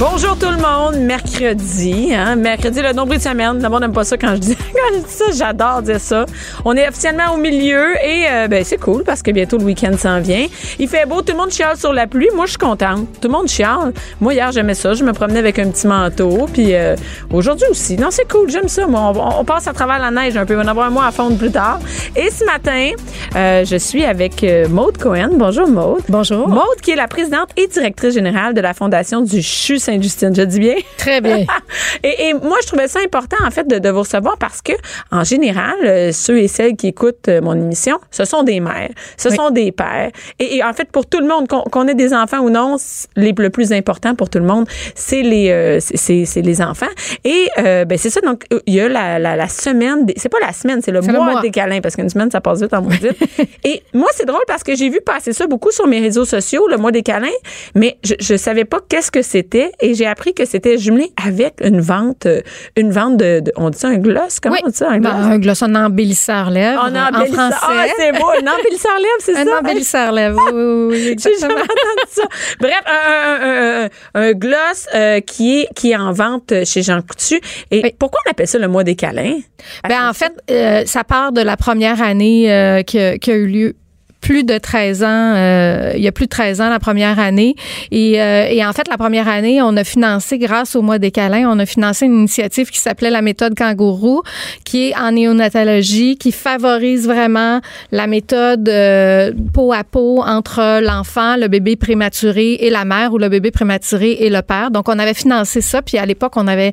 Bonjour tout le monde, mercredi, hein, mercredi le nombril de semaine. Le monde n'aime pas ça quand je dis quand je dis ça, j'adore dire ça. On est officiellement au milieu et euh, ben c'est cool parce que bientôt le week-end s'en vient. Il fait beau, tout le monde chiale sur la pluie. Moi je suis contente. Tout le monde chiale. Moi hier j'aimais ça, je me promenais avec un petit manteau puis euh, aujourd'hui aussi. Non c'est cool, j'aime ça. Moi on, on, passe à travers la neige un peu. On va en avoir un mois à fondre plus tard. Et ce matin, euh, je suis avec euh, Maude Cohen. Bonjour Maude. Bonjour. Maude qui est la présidente et directrice générale de la fondation du CHU Sainte-Justine. Je dis bien? Très bien. et, et, moi, je trouvais ça important, en fait, de, de vous recevoir parce que, en général, euh, ceux et celles qui écoutent euh, mon émission, ce sont des mères, ce oui. sont des pères. Et, et, en fait, pour tout le monde, qu'on qu ait des enfants ou non, les, le plus important pour tout le monde, c'est les, euh, c'est les enfants. Et, ben, c'est ça. Donc, il y a la, la, la semaine, c'est pas la semaine, c'est le, mois, le mois des câlins parce qu'une semaine, ça passe vite en maudite. et moi, c'est drôle parce que j'ai vu passer ça beaucoup sur mes réseaux sociaux, le mois des câlins, mais je, je savais pas qu'est-ce que c'était et j'ai appris que c'était jumelé avec une vente, une vente de, de on dit ça un gloss, comment oui. on dit ça un gloss? Ben, un gloss, un embellisseur lèvres. En, en français. Ah, c'est beau, un embellisseur lèvres, c'est ça? Un embellisseur lèvres, oui, oui. J'ai jamais entendu ça. Bref, un, un, un, un gloss euh, qui est qui est en vente chez Jean Coutu. Et oui. pourquoi on appelle ça le mois des câlins? Ben en fait, euh, ça part de la première année euh, qui, qui a eu lieu plus de 13 ans, euh, il y a plus de 13 ans la première année. Et, euh, et, en fait, la première année, on a financé, grâce au mois des câlins, on a financé une initiative qui s'appelait la méthode kangourou, qui est en néonatologie, qui favorise vraiment la méthode euh, peau à peau entre l'enfant, le bébé prématuré et la mère ou le bébé prématuré et le père. Donc, on avait financé ça. Puis à l'époque, on avait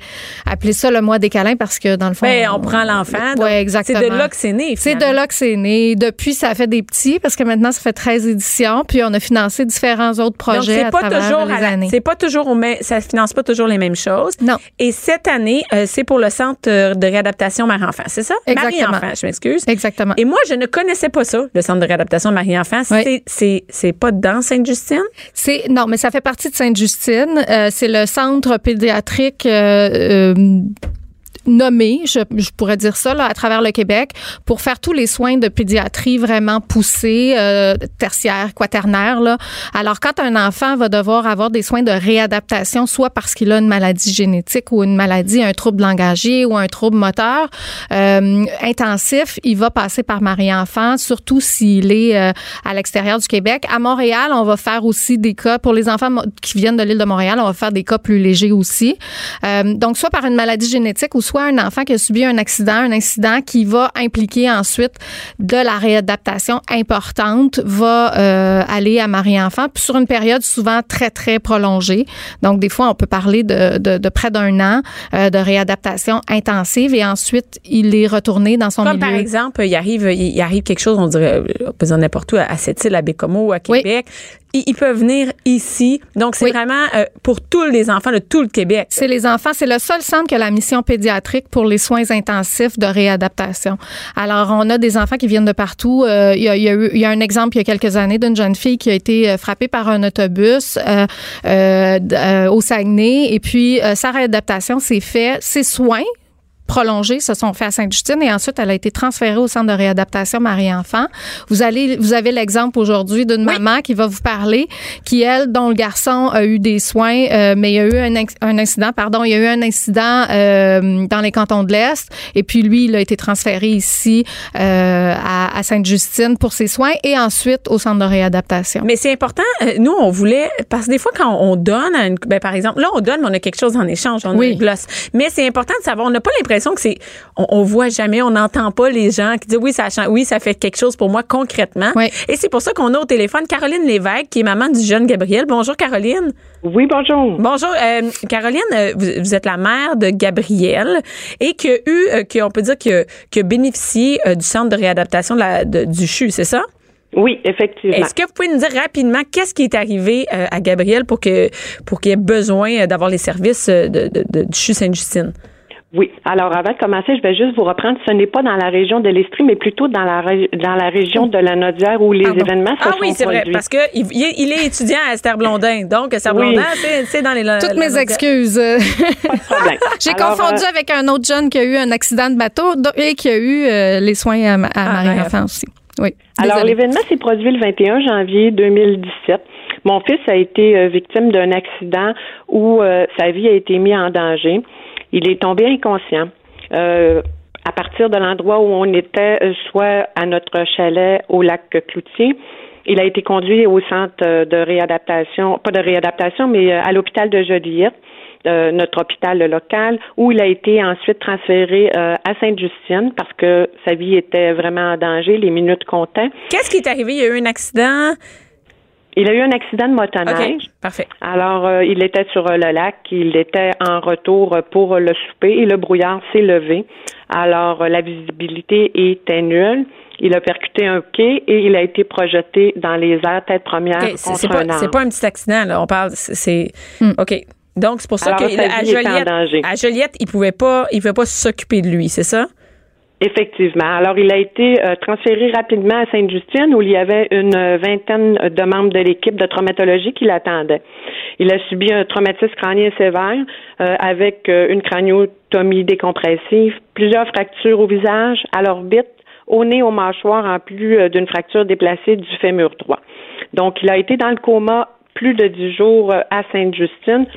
appelé ça le mois des câlins parce que dans le fond... Ben, on, on prend l'enfant. Oui, exactement. C'est de là que c'est né. C'est de là que c'est né. Depuis, ça fait des petits parce que maintenant, ça fait 13 éditions, puis on a financé différents autres projets Donc, pas à travers toujours les à la, années. C'est pas toujours ça finance pas toujours les mêmes choses. Non. Et cette année, euh, c'est pour le centre de réadaptation Marie-Enfant, c'est ça? Exactement. Marie-Enfant, je m'excuse. Exactement. Et moi, je ne connaissais pas ça, le centre de réadaptation Marie-Enfant. Oui. C'est, c'est pas dans Sainte-Justine? C'est, non, mais ça fait partie de Sainte-Justine. Euh, c'est le centre pédiatrique, euh, nommé, je, je, pourrais dire ça, là, à travers le Québec, pour faire tous les soins de pédiatrie vraiment poussés, euh, tertiaires, quaternaires. Là. Alors, quand un enfant va devoir avoir des soins de réadaptation, soit parce qu'il a une maladie génétique ou une maladie, un trouble langagier ou un trouble moteur euh, intensif, il va passer par Marie-Enfant, surtout s'il est euh, à l'extérieur du Québec. À Montréal, on va faire aussi des cas, pour les enfants qui viennent de l'île de Montréal, on va faire des cas plus légers aussi. Euh, donc, soit par une maladie génétique ou soit un enfant qui a subi un accident, un incident qui va impliquer ensuite de la réadaptation importante, va euh, aller à Marie-Enfant, puis sur une période souvent très, très prolongée. Donc, des fois, on peut parler de, de, de près d'un an euh, de réadaptation intensive et ensuite, il est retourné dans son Comme milieu. par exemple, il arrive, il arrive quelque chose, on dirait, pas n'importe où, à Sept-Îles, à Bécomo, à Québec. Oui ils peuvent venir ici. Donc, c'est oui. vraiment euh, pour tous les enfants de tout le Québec. C'est les enfants. C'est le seul centre que la mission pédiatrique pour les soins intensifs de réadaptation. Alors, on a des enfants qui viennent de partout. Euh, il, y a, un exemple il y a quelques années d'une jeune fille qui a été frappée par un autobus euh, au Saguenay. Et puis, sa réadaptation s'est fait. Ses soins prolongés se sont faits à Sainte-Justine et ensuite elle a été transférée au centre de réadaptation Marie-Enfant. Vous allez, vous avez l'exemple aujourd'hui d'une oui. maman qui va vous parler, qui elle, dont le garçon a eu des soins, euh, mais il y a eu un, un, incident, pardon, il y a eu un incident euh, dans les cantons de l'Est et puis lui, il a été transféré ici euh, à, à Sainte-Justine pour ses soins et ensuite au centre de réadaptation. Mais c'est important. Nous, on voulait parce que des fois quand on donne, une, ben, par exemple, là on donne, mais on a quelque chose en échange, on oui. a une gloss. Mais c'est important de savoir, on n'a pas l'impression l'impression que c'est, on, on voit jamais, on n'entend pas les gens qui disent oui, ça, change- oui, ça fait quelque chose pour moi concrètement. Oui. Et c'est pour ça qu'on a au téléphone Caroline Lévesque, qui est maman du jeune Gabriel. Bonjour, Caroline. Oui, bonjour. Bonjour, euh, Caroline, euh, vous, vous êtes la mère de Gabriel et qui a eu, euh, qui, on peut dire, qui a, qui a bénéficié euh, du centre de réadaptation de la, de- du CHU, c'est ça? Oui, effectivement. Est-ce que vous pouvez nous dire rapidement qu'est-ce qui est arrivé euh, à Gabriel pour que pour qu'il ait besoin d'avoir les services de, de- de- du CHU Sainte-Justine? Oui. Alors, avant de commencer, je vais juste vous reprendre. Ce n'est pas dans la région de l'Estrie, mais plutôt dans la, dans la région de la Nodière où les Pardon. événements se Ah sont oui, c'est vrai, parce que il, est- étudiant à Esther Blondin. Donc, Esther Oui. Blondin, c'est c'est dans les... Toutes la- mes excuses. Pas de problème. J'ai Alors, confondu euh, avec un autre jeune qui a eu un accident de bateau et qui a eu euh, les soins à, Ah, Marie-Enfant aussi. Oui. Alors, l'événement s'est produit le 21 janvier 2017. Mon fils a été euh, victime d'un accident où euh, sa vie a été mise en danger. Il est tombé inconscient. Euh, à partir de l'endroit où on était, euh, soit à notre chalet au lac Cloutier, il a été conduit au centre euh, de réadaptation, pas de réadaptation, mais euh, à l'hôpital de Joliette, euh, notre hôpital local, où il a été ensuite transféré euh, à Sainte-Justine parce que sa vie était vraiment en danger, les minutes comptaient. Qu'est-ce qui est arrivé? Il y a eu un accident. Il a eu un accident de motoneige. Parfait. Alors, euh, il était sur euh, le lac, il était en retour euh, pour le souper et le brouillard s'est levé. Alors, euh, la visibilité était nulle. Il a percuté un quai et il a été projeté dans les airs tête première OK, c'est contre c'est un pas, arbre. c'est pas un petit accident, là. On parle, c'est- c'est. OK. Donc, c'est pour ça qu'à Joliette, danger. à Joliette, il pouvait pas, il pouvait pas s'occuper de lui, c'est ça? Effectivement. Alors, il a été euh, transféré rapidement à Sainte-Justine où il y avait une euh, vingtaine de membres de l'équipe de traumatologie qui l'attendaient. Il a subi un traumatisme crânien sévère euh, avec euh, une craniotomie décompressive, plusieurs fractures au visage, à l'orbite, au nez, aux mâchoires, en plus d'une fracture déplacée du fémur droit. Donc, il a été dans le coma plus de dix jours à Sainte-Justine.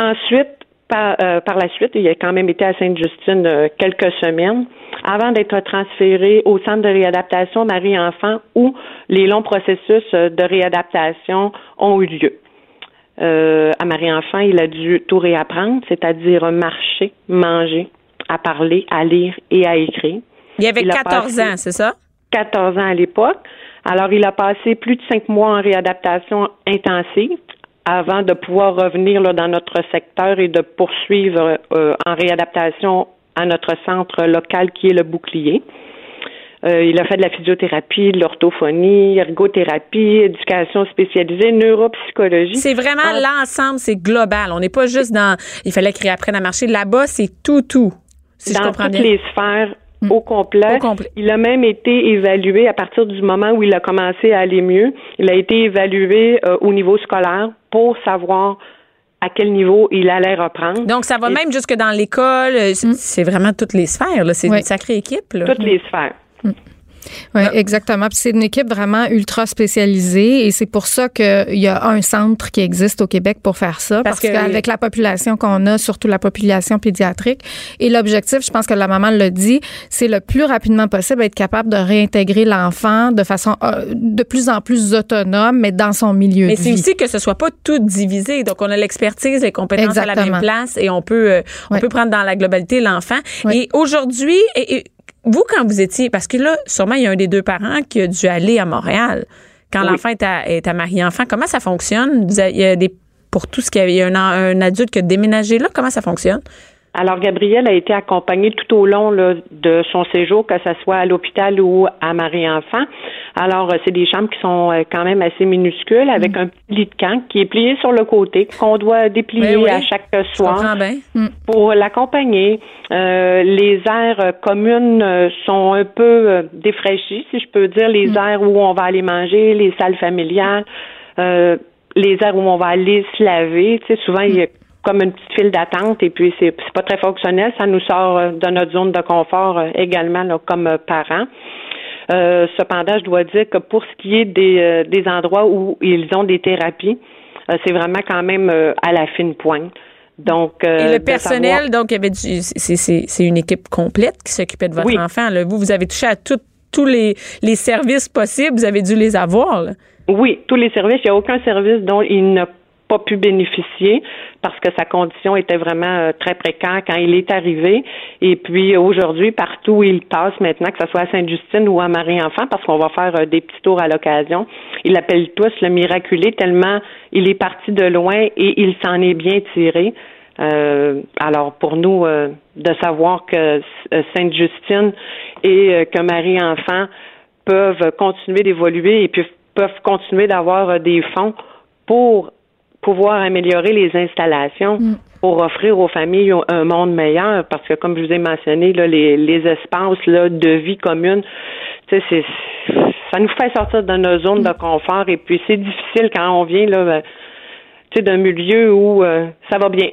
Ensuite, par, euh, par la suite, il a quand même été à Sainte-Justine euh, quelques semaines avant d'être transféré au centre de réadaptation Marie-Enfant où les longs processus euh, de réadaptation ont eu lieu. Euh, à Marie-Enfant, il a dû tout réapprendre, c'est-à-dire marcher, manger, à parler, à lire et à écrire. Il avait Il a 14 passé- ans, c'est ça? 14 ans à l'époque. Alors, il a passé plus de cinq mois en réadaptation intensive avant de pouvoir revenir là, dans notre secteur et de poursuivre euh, en réadaptation à notre centre local qui est le bouclier. Euh, il a fait de la physiothérapie, de l'orthophonie, ergothérapie, éducation spécialisée, neuropsychologie. C'est vraiment Ah. l'ensemble, c'est global. On n'est pas juste dans. Il fallait qu'il apprenne à marcher. Là-bas, c'est tout, tout. Si je dans comprends toutes bien. les sphères au complet. Au complet. Il a même été évalué à partir du moment où il a commencé à aller mieux. Il a été évalué euh, au niveau scolaire pour savoir à quel niveau il allait reprendre. Donc, ça va Et même jusque dans l'école. Euh, C'est c'est vraiment toutes les sphères. C'est Mm. Oui. une sacrée équipe. Là. toutes les sphères. Oui, Ah. exactement. Puis c'est une équipe vraiment ultra spécialisée et c'est pour ça qu'il y a un centre qui existe au Québec pour faire ça. Parce qu'avec la population qu'on a, surtout la population pédiatrique, et l'objectif, je pense que la maman l'a dit, c'est le plus rapidement possible être capable de réintégrer l'enfant de façon euh, de plus en plus autonome, mais dans son milieu Mais c'est aussi que ce soit pas tout divisé. Donc, on a l'expertise, les compétences à la Exactement. même place et on peut, euh, on peut prendre dans la globalité l'enfant. Et aujourd'hui, et- et vous, quand vous étiez, parce que là, sûrement, il y a un des deux parents qui a dû aller à Montréal. Quand Oui. l'enfant est à, est à Marie-Enfant, comment ça fonctionne? Vous avez- il y a des, pour tout ce qu'il y a, il y a un, un adulte qui a déménagé là, comment ça fonctionne? Alors, Gabriel a été accompagné tout au long là, de son séjour, que ce soit à l'hôpital ou à Marie-Enfant. Alors, euh, c'est des chambres qui sont euh, quand même assez minuscules, avec Mm. un petit lit de camp qui est plié sur le côté, qu'on doit déplier Oui, oui. à chaque soir. bien. pour l'accompagner. Euh, les aires euh, communes sont un peu défraîchies, si je peux dire. Les aires où on va aller manger, les salles familiales, euh, les aires où on va aller se laver. Tu sais, souvent, il y a comme une petite file d'attente et puis c'est pas très fonctionnel. Ça nous sort euh, de notre zone de confort euh, également là, comme euh, parents. Euh, cependant, je dois dire que pour ce qui est des, euh, des endroits où ils ont des thérapies, euh, c'est vraiment quand même à la fine pointe. Donc, Et le personnel, savoir- donc, c'est- une équipe complète qui s'occupait de votre Oui. enfant. là. Vous, vous avez touché à tout- tous les, les services possibles. Vous avez dû les avoir. là. Oui, tous les services. Il n'y a aucun service dont il n'a pas pu bénéficier parce que sa condition était vraiment euh, très précaire quand il est arrivé. Et puis aujourd'hui, partout où il passe maintenant, que ce soit à Sainte-Justine ou à Marie-Enfant, parce qu'on va faire euh, des petits tours à l'occasion, il l'appelle tous le miraculé tellement il est parti de loin et il s'en est bien tiré. Euh, alors pour nous, de savoir que Sainte-Justine et que Marie-Enfant peuvent continuer d'évoluer et puis peuvent continuer d'avoir des fonds pour pouvoir améliorer les installations mm. pour offrir aux familles un monde meilleur parce que comme je vous ai mentionné là, les, les espaces là, de vie commune c'est ça nous fait sortir de nos zones de confort et puis c'est difficile quand on vient là ben, d'un milieu où euh, ça va bien.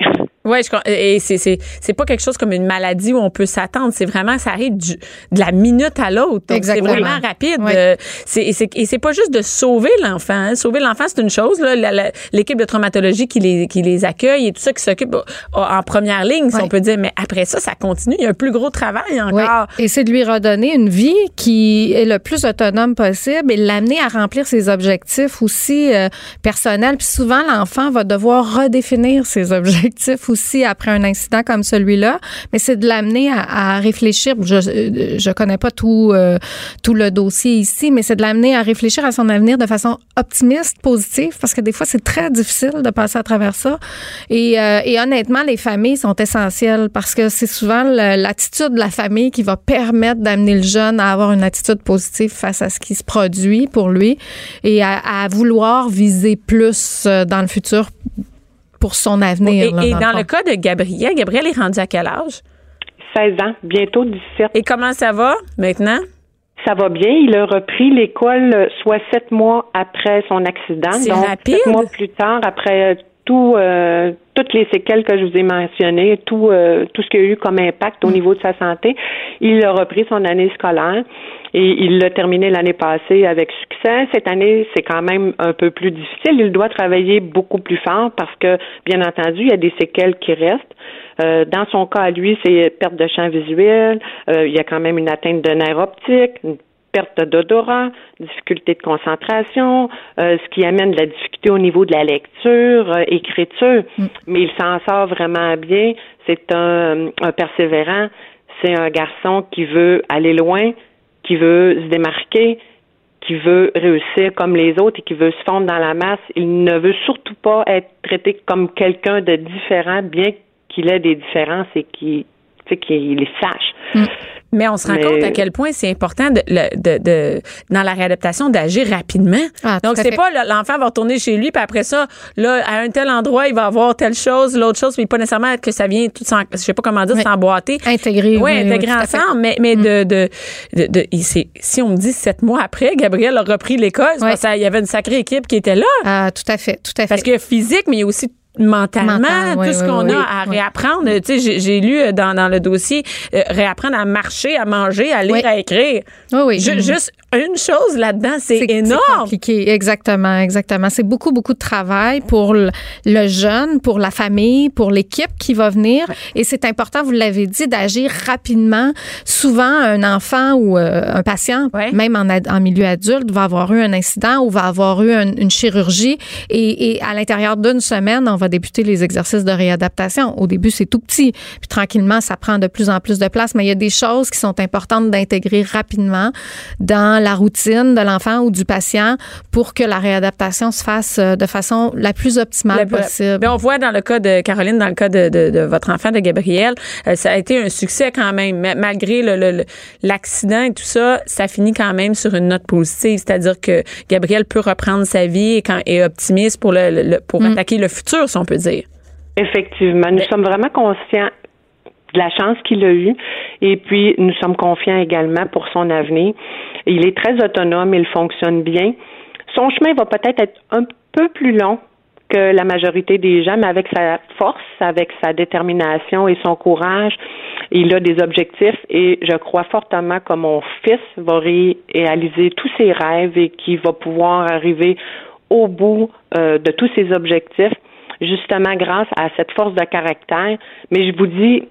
Oui, et c'est, c'est, c'est pas quelque chose comme une maladie où on peut s'attendre. C'est vraiment, ça arrive du, de la minute à l'autre. C'est vraiment rapide. Euh, c'est, et, c'est, pas juste de sauver l'enfant. Hein. Sauver l'enfant, c'est une chose. Là, l'équipe de traumatologie qui les, qui les accueille et tout ça, qui s'occupe en première ligne, si on peut dire. Mais après ça, ça continue. Il y a un plus gros travail encore. Et c'est de lui redonner une vie qui est le plus autonome possible et l'amener à remplir ses objectifs aussi euh, personnels. Puis souvent, l'enfant va devoir redéfinir ses objectifs aussi après un incident comme celui-là, mais c'est de l'amener à, réfléchir. Je je connais pas tout euh, tout le dossier ici, mais c'est de l'amener à réfléchir à son avenir de façon optimiste, positive, parce que des fois c'est très difficile de passer à travers ça. Et, euh, et honnêtement, les familles sont essentielles parce que c'est souvent l'attitude de la famille qui va permettre d'amener le jeune à avoir une attitude positive face à ce qui se produit pour lui et à, à vouloir viser plus euh, dans le futur pour son avenir. Et, dans, le, cas de Gabriel, Gabriel est rendu à quel âge? 16 ans, bientôt 17. Et comment ça va maintenant? Ça va bien. Il a repris l'école euh, soit sept mois après son accident. donc, rapide. Sept mois plus tard, après euh, tout, euh, toutes les séquelles que je vous ai mentionnées, tout, tout ce qu'il y a eu comme impact au mm. niveau de sa santé, il a repris son année scolaire et il l'a terminé l'année passée avec succès. Cette année, c'est quand même un peu plus difficile. Il doit travailler beaucoup plus fort parce que, bien entendu, il y a des séquelles qui restent. Euh, dans son cas, lui, c'est perte de champ visuel. Euh, il y a quand même une atteinte de nerf optique, une perte d'odorat, difficulté de concentration, euh, ce qui amène de la difficulté au niveau de la lecture, écriture. Mm. Mais il s'en sort vraiment bien. C'est un, un persévérant. C'est un garçon qui veut aller loin, qui veut se démarquer, qui veut réussir comme les autres et qui veut se fondre dans la masse. Il ne veut surtout pas être traité comme quelqu'un de différent, bien qu'il ait des différences et qu'il les sache. Mm. Mais on se rend compte à quel point c'est important de, de, de, dans la réadaptation d'agir rapidement. Ah, Donc c'est pas l'enfant va retourner chez lui puis après ça là à un tel endroit il va avoir telle chose, l'autre chose mais pas nécessairement que ça vient tout sans, je sais pas comment dire s'emboîter. Intégrer. Oui, intégrer ensemble mais mais mm. de de, de, si on me dit sept mois après Gabriel a repris l'école, il y avait une sacrée équipe qui était là. Ah tout à fait, tout à fait. Parce que physique mais il y a aussi mentalement, tout ce qu'on a à réapprendre. Tu sais, j'ai lu euh, dans, dans le dossier euh, réapprendre à marcher, à manger, à lire, à écrire. Oui, oui. juste une chose là-dedans, c'est énorme. C'est compliqué, exactement, exactement. C'est beaucoup, beaucoup de travail pour le, jeune, pour la famille, pour l'équipe qui va venir. Et c'est important, vous l'avez dit, d'agir rapidement. Souvent, un enfant ou euh, un patient, même en, en, milieu adulte, va avoir eu un incident ou va avoir eu une chirurgie. Et, et à l'intérieur d'une semaine, on va débuter les exercices de réadaptation. Au début, c'est tout petit. Puis tranquillement, ça prend de plus en plus de place. Mais il y a des choses qui sont importantes d'intégrer rapidement dans la routine de l'enfant ou du patient pour que la réadaptation se fasse euh, de façon la plus optimale possible. on voit dans le cas de Caroline, dans le cas de, votre enfant, de Gabriel, euh, ça a été un succès quand même. Malgré l'accident et tout ça, ça finit quand même sur une note positive. C'est-à-dire que Gabriel peut reprendre sa vie et, quand, est optimiste pour, le, pour mm. attaquer le futur, si on peut dire. Effectivement. Nous sommes vraiment conscients de la chance qu'il a eue et puis nous sommes confiants également pour son avenir. Il est très autonome, il fonctionne bien. Son chemin va peut-être être un peu plus long que la majorité des gens, mais avec sa force, avec sa détermination et son courage, il a des objectifs et je crois fortement que mon fils va réaliser tous ses rêves et qu'il va pouvoir arriver au bout euh, de tous ses objectifs, justement grâce à cette force de caractère. Mais je vous dis,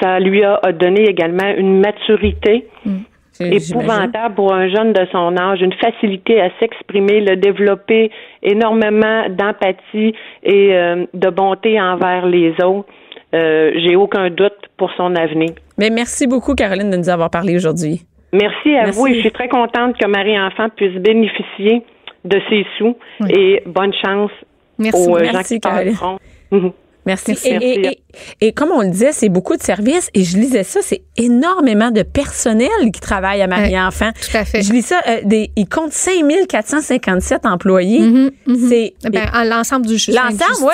ça lui a donné également une maturité. Mm épouvantable pour un jeune de son âge, une facilité à s'exprimer, le développer énormément d'empathie et euh, de bonté envers les autres. Euh, J'ai aucun doute pour son avenir. Mais merci beaucoup, Caroline, de nous avoir parlé aujourd'hui. Merci à vous et je suis très contente que Marie-Enfant puisse bénéficier de ses sous et bonne chance Merci, merci, Caroline. Merci. Merci. Et, et- et- et comme on le disait, c'est beaucoup de services. Et je lisais ça, c'est énormément de personnel qui travaille à Marie-Enfant. tout à fait. Je lis ça, euh, des, ils comptent 5457 employés. Mhm, mhm. C'est à l'ensemble du L'ensemble,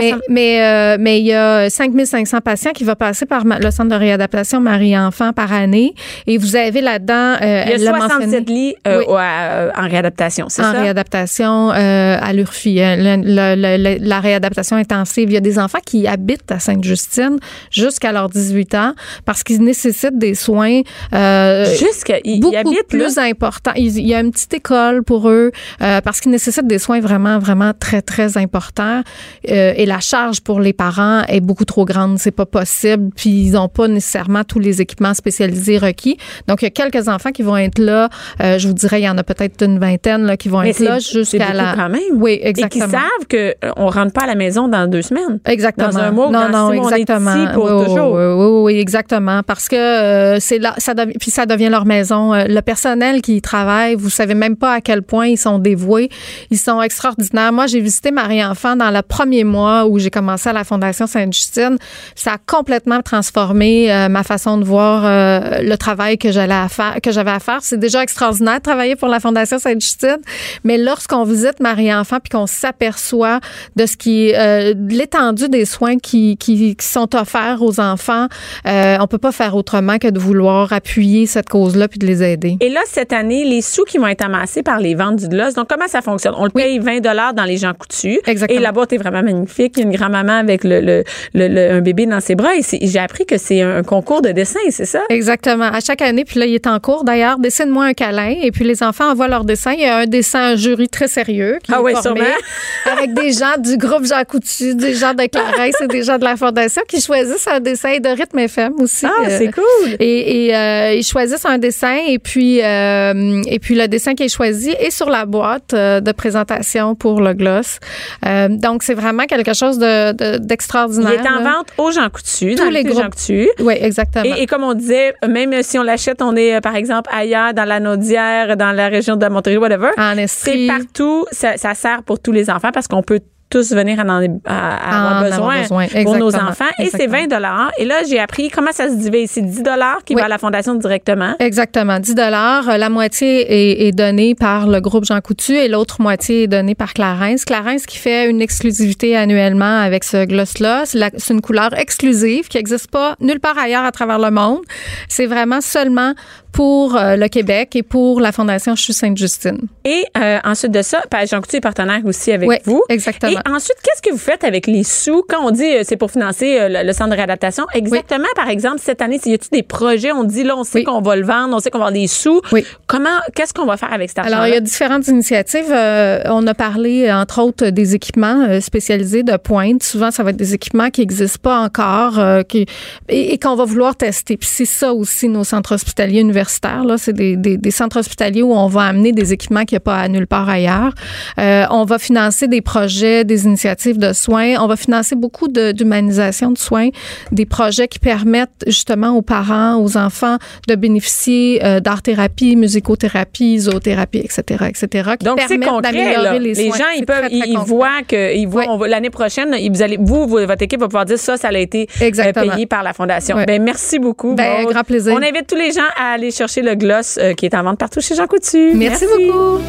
oui. Mais, euh, mais il y a 5500 patients qui vont passer par le centre de réadaptation Marie-Enfant par année. Et vous avez là-dedans, euh, il y a elle l'a mentionné, 67 lits euh, Oui. à- en réadaptation, c'est en ça? réadaptation euh, à l'URFI, euh, la réadaptation intensive. Il y a des enfants qui habitent à Sainte-Justine jusqu'à leurs 18 ans parce qu'ils nécessitent des soins euh, Jusqu'à, ils, ils beaucoup habitent plus importants. Il il y a une petite école pour eux euh, parce qu'ils nécessitent des soins vraiment, vraiment très, très importants. Euh, et la charge pour les parents est beaucoup trop grande. C'est pas possible. Puis ils n'ont pas nécessairement tous les équipements spécialisés requis. Donc, il y a quelques enfants qui vont être là. Euh, je vous dirais, il y en a peut-être une vingtaine là, qui vont Mais être là jusqu'à la. quand même. Oui, Et qui exactement. savent qu'on ne rentre pas à la maison dans deux semaines. Exactement. Dans un mois non, dans non, six mois, on est exactement. ici pour oui, toujours. Oui, oui, oui, exactement. Parce que euh, c'est là, ça devient, puis ça devient leur maison. Euh, Le personnel qui y travaille, vous savez même pas à quel point ils sont dévoués. Ils sont extraordinaires. Moi, j'ai visité Marie-Enfant dans le premier mois où j'ai commencé à la Fondation Sainte-Justine. Ça a complètement transformé euh, ma façon de voir euh, le travail que j'allais à faire, que j'avais à faire. C'est déjà extraordinaire de travailler pour la Fondation Sainte-Justine, mais lorsqu'on visite Marie-Enfant puis qu'on s'aperçoit de ce qui, euh, de l'étendue des soins qui, qui, qui sont offerts aux enfants, euh, on peut pas faire autrement que de vouloir appuyer cette cause-là puis de les aider. Et là, cette année, les sous qui vont être amassés par les ventes du gloss, donc comment ça fonctionne? On le paye 20 dans les gens coutus. Exactement. Et la boîte est vraiment magnifique. Il y a une grand-maman avec le, le, le- le- un bébé dans ses bras. Et j'ai appris que c'est un concours de dessin, c'est ça? Exactement. À chaque année, puis là, il est en cours d'ailleurs, dessine-moi un câlin. Et puis les enfants envoient leur dessin. Il y a un dessin un jury très sérieux qui Ah est oui, formé sûrement. avec des gens du groupe Jean Coutu, des gens de Clarence et des gens de la Fondation qui choisissent un dessin de rythme FM aussi. Ah, Euh, c'est cool. Et, et, euh, ils choisissent un dessin et puis euh, et puis le dessin qui est choisi est sur la boîte euh, de présentation pour le gloss. Euh, donc c'est vraiment quelque chose de de- Il d'extraordinaire. est en là. vente aux gens coutus, Tous dans les les groupes. gens coutus. Oui, exactement. Et, et comme on disait, même si on l'achète, on est, euh, par exemple, ailleurs, dans la Naudière, dans la région de Montérégie, whatever. en C'est partout. Ça, ça sert pour tous les enfants parce qu'on peut tous venir en, en- à, à En avoir avoir besoin, pour nos Exactement. enfants. Et c'est Exactement. 20 Et là, j'ai appris comment ça se divise. C'est 10 qui Oui. va à la fondation directement. Exactement, 10 dollars. La moitié est, est donnée par le groupe Jean Coutu et l'autre moitié est donnée par Clarence. Clarence qui fait une exclusivité annuellement avec ce gloss-là. C'est une couleur exclusive qui n'existe pas nulle part ailleurs à travers le monde. C'est vraiment seulement pour euh, le Québec et pour la Fondation Chute Sainte-Justine. Et euh, ensuite de ça, ben, Jean Coutu est partenaire aussi avec Oui, vous. exactement. Et ensuite, qu'est-ce que vous faites avec les sous? Quand on dit euh, c'est pour financer euh, le, le centre de réadaptation? Exactement, par exemple, cette année, y a-t-il des projets? On dit là, on sait Oui. qu'on va le vendre, on sait qu'on va avoir des sous. Oui. Comment, qu'est-ce qu'on va faire avec cet argent Alors, il y a différentes initiatives. On a parlé, entre autres, des équipements spécialisés de pointe. Souvent, ça va être des équipements qui n'existent pas encore qui, et, et qu'on va vouloir tester. Puis c'est ça aussi, nos centres hospitaliers universitaires. Là, c'est des, des, des centres hospitaliers où on va amener des équipements qu'il n'y a pas à nulle part ailleurs. Euh, on va financer des projets, des initiatives de soins. On va financer beaucoup de- d'humanisation de, soins, des projets qui permettent justement aux parents, aux enfants de bénéficier euh, d'art-thérapie, musicothérapie, zoothérapie, etc., etc. qui Donc, c'est concret. d'améliorer là. Les, Les, gens, ils peuvent, très, très ils, concret. voient que, ils voient, Oui. on va- l'année prochaine, vous allez, vous, vous- votre équipe va pouvoir dire ça, ça a été euh, Exactement. payé par la fondation. Oui. Ben, merci beaucoup. Ben, grand plaisir. On invite tous les gens à aller chercher le gloss euh, qui est en vente partout chez Jean Coutu. Merci, beaucoup.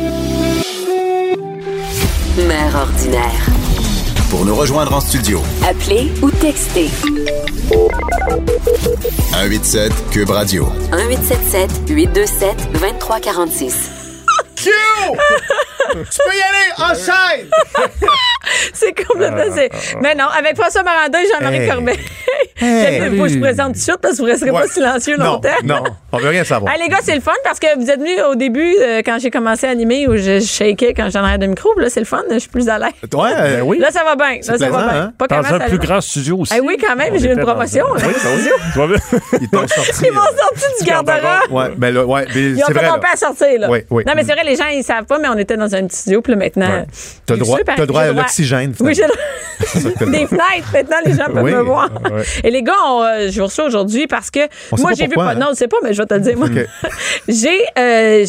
Mère ordinaire. Pour nous rejoindre en studio, Appelez ou textez 187 Cube Radio. 1877 827 2346. Tu peux y aller, enchaîne! C'est comme C'est- Mais non, avec François Maranda et Jean-Marie Hey. Corbet. Hey. Il faut que je présente tout de suite parce que vous ne resterez Ouais. pas silencieux Non, longtemps. non, on veut rien savoir. Ah, les gars, c'est le fun parce que vous êtes venus au début, euh, quand j'ai commencé à animer, où je shakais quand j'en arrête de micro. puis Là, c'est le fun. Je suis plus à l'aise. Ouais, euh, Ben oui. Là, ça va bien. Là, ça va bien. hein? Pas Dans un ça plus va. grand studio aussi. Ah oui, quand même, On j'ai eu une dans promotion, un- là. Oui, ben oui. Tu vois bien? ils t'ont sorti. Ils m'ont sorti du garde-robe. Ouais, ben là, ouais, mais Ils ont commencé là. à sortir, là. Oui, oui. Non, mais c'est vrai, les gens, ils savent pas, mais on était dans un petit studio, puis là, maintenant. Ouais. T'as droit- t'as droit à l'oxygène, Oui, j'ai des fenêtres. Maintenant, les gens peuvent Oui. me voir. Ouais. Et les gars, on, euh, je vous reçois aujourd'hui parce que On moi, j'ai vu. pas- hein? Non, je sais pas, mais je vais te le dire. Moi, j'ai. euh,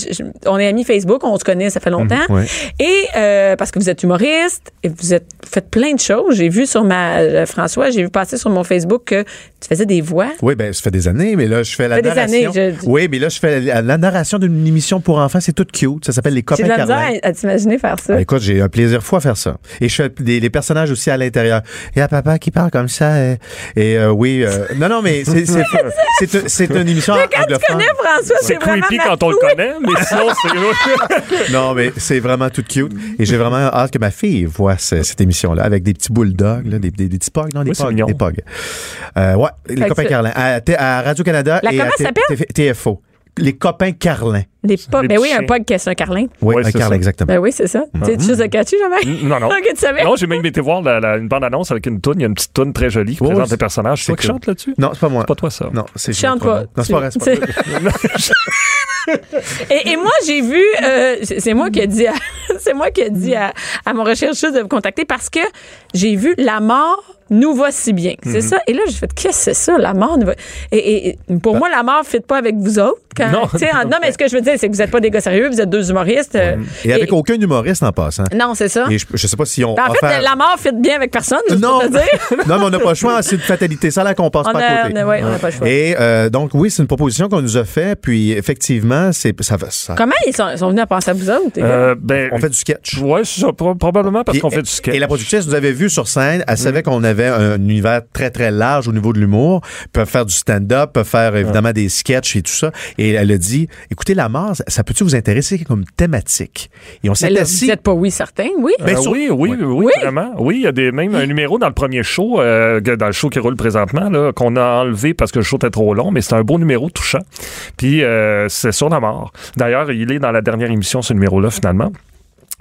on est amis Facebook, on se connaît, ça fait longtemps. Mhm, ouais. Et euh, parce que vous êtes humoriste et vous êtes vous faites plein de choses. J'ai vu sur ma. François, j'ai vu passer sur mon Facebook que tu faisais des voix. Oui, ben ça fait des années, mais là, je fais la Ça fait des narration. années, je- Oui, mais là, je fais la, la narration d'une émission pour enfants. C'est tout cute. Ça s'appelle Les copains t'imaginer faire ça. Ah, écoute, j'ai un plaisir fou à faire ça. Et je fais des, les personnages aussi à l'intérieur. Il y a papa qui parle comme ça. euh, et euh, oui. euh, non, non, mais c'est c'est c'est un- c'est une émission Mais quand tu connais François, c'est creepy quand on le connaît, mais sinon, c'est. Non, mais c'est vraiment tout cute. Et j'ai vraiment hâte que ma fille voit ce- cette émission-là avec des petits bulldogs, là, des, des, des petits pogs, non, des Oui, pogs. Des pogs. Euh, ouais, les copains Carlin. À, à Radio-Canada La et à comment T- ça s'appelle? TF- TFO. Les copains Carlin. Les. Les Ben oui, un pog qui est un carlin. Oui, Ouais, un Carlin, ça. exactement. Ben oui, c'est ça. Tu sais, juste de catchy, jamais? Non, non. Ok, tu savais? Non, j'ai même été voir la- la- une bande-annonce avec une toune. Il y a une petite toune très jolie qui Oh, présente les personnages. C'est toi qui cool. chante là-dessus? Non, c'est pas moi. C'est pas toi, ça. Non, c'est Chante pas. Non, c'est pas vrai, c'est pas vrai. Et, et moi, j'ai vu, euh, c'est moi qui ai dit, à, c'est moi qui ai dit à, à mon rechercheuse de vous contacter parce que j'ai vu La mort nous va si bien. Mhm. C'est ça? Et là, j'ai fait, qu'est-ce que c'est ça, La mort nous va. Et, et- pour moi, La mort ne fit pas avec vous autres. Quand, Non. en- non, mais ce que je veux dire, c'est que vous n'êtes pas des gars sérieux, vous êtes deux humoristes. euh, Et avec aucun humoriste en passant. Non, c'est ça. Et je, je sais pas si on. Ben, en fait, La mort fit bien avec personne, non, pour te dire. non, mais on n'a pas le choix. C'est une fatalité. Ça, là, qu'on passe On pas a- à côté. on a- ouais, on n'a pas le choix. Et euh, donc, oui, c'est une proposition qu'on nous a fait. Puis, effectivement, c'est ça, va- ça- Comment ils sont, ils sont venus à penser à vous autres? Euh, ben, on fait du sketch. Ouais, c'est ça, pro- probablement parce qu'on fait du sketch. Et la productrice nous avait vu sur scène. Elle Mm. savait qu'on avait un univers très, très large au niveau de l'humour. Peuvent faire du stand-up, peuvent faire évidemment des sketchs et tout ça. Et elle a dit, écoutez, la mort, ça, ça peut-tu vous intéresser comme thématique? Et on s'est assis. vous n'êtes pas oui certain, oui? Ben, Euh, sur- oui, oui, Ouais. oui, vraiment. Oui, il y a des, même un numéro dans le premier show, euh, dans le show qui roule présentement, qu'on a enlevé parce que le show était trop long, mais c'est un beau numéro touchant. Puis euh, c'est sur D'ailleurs, il est dans la dernière émission, ce numéro-là, finalement.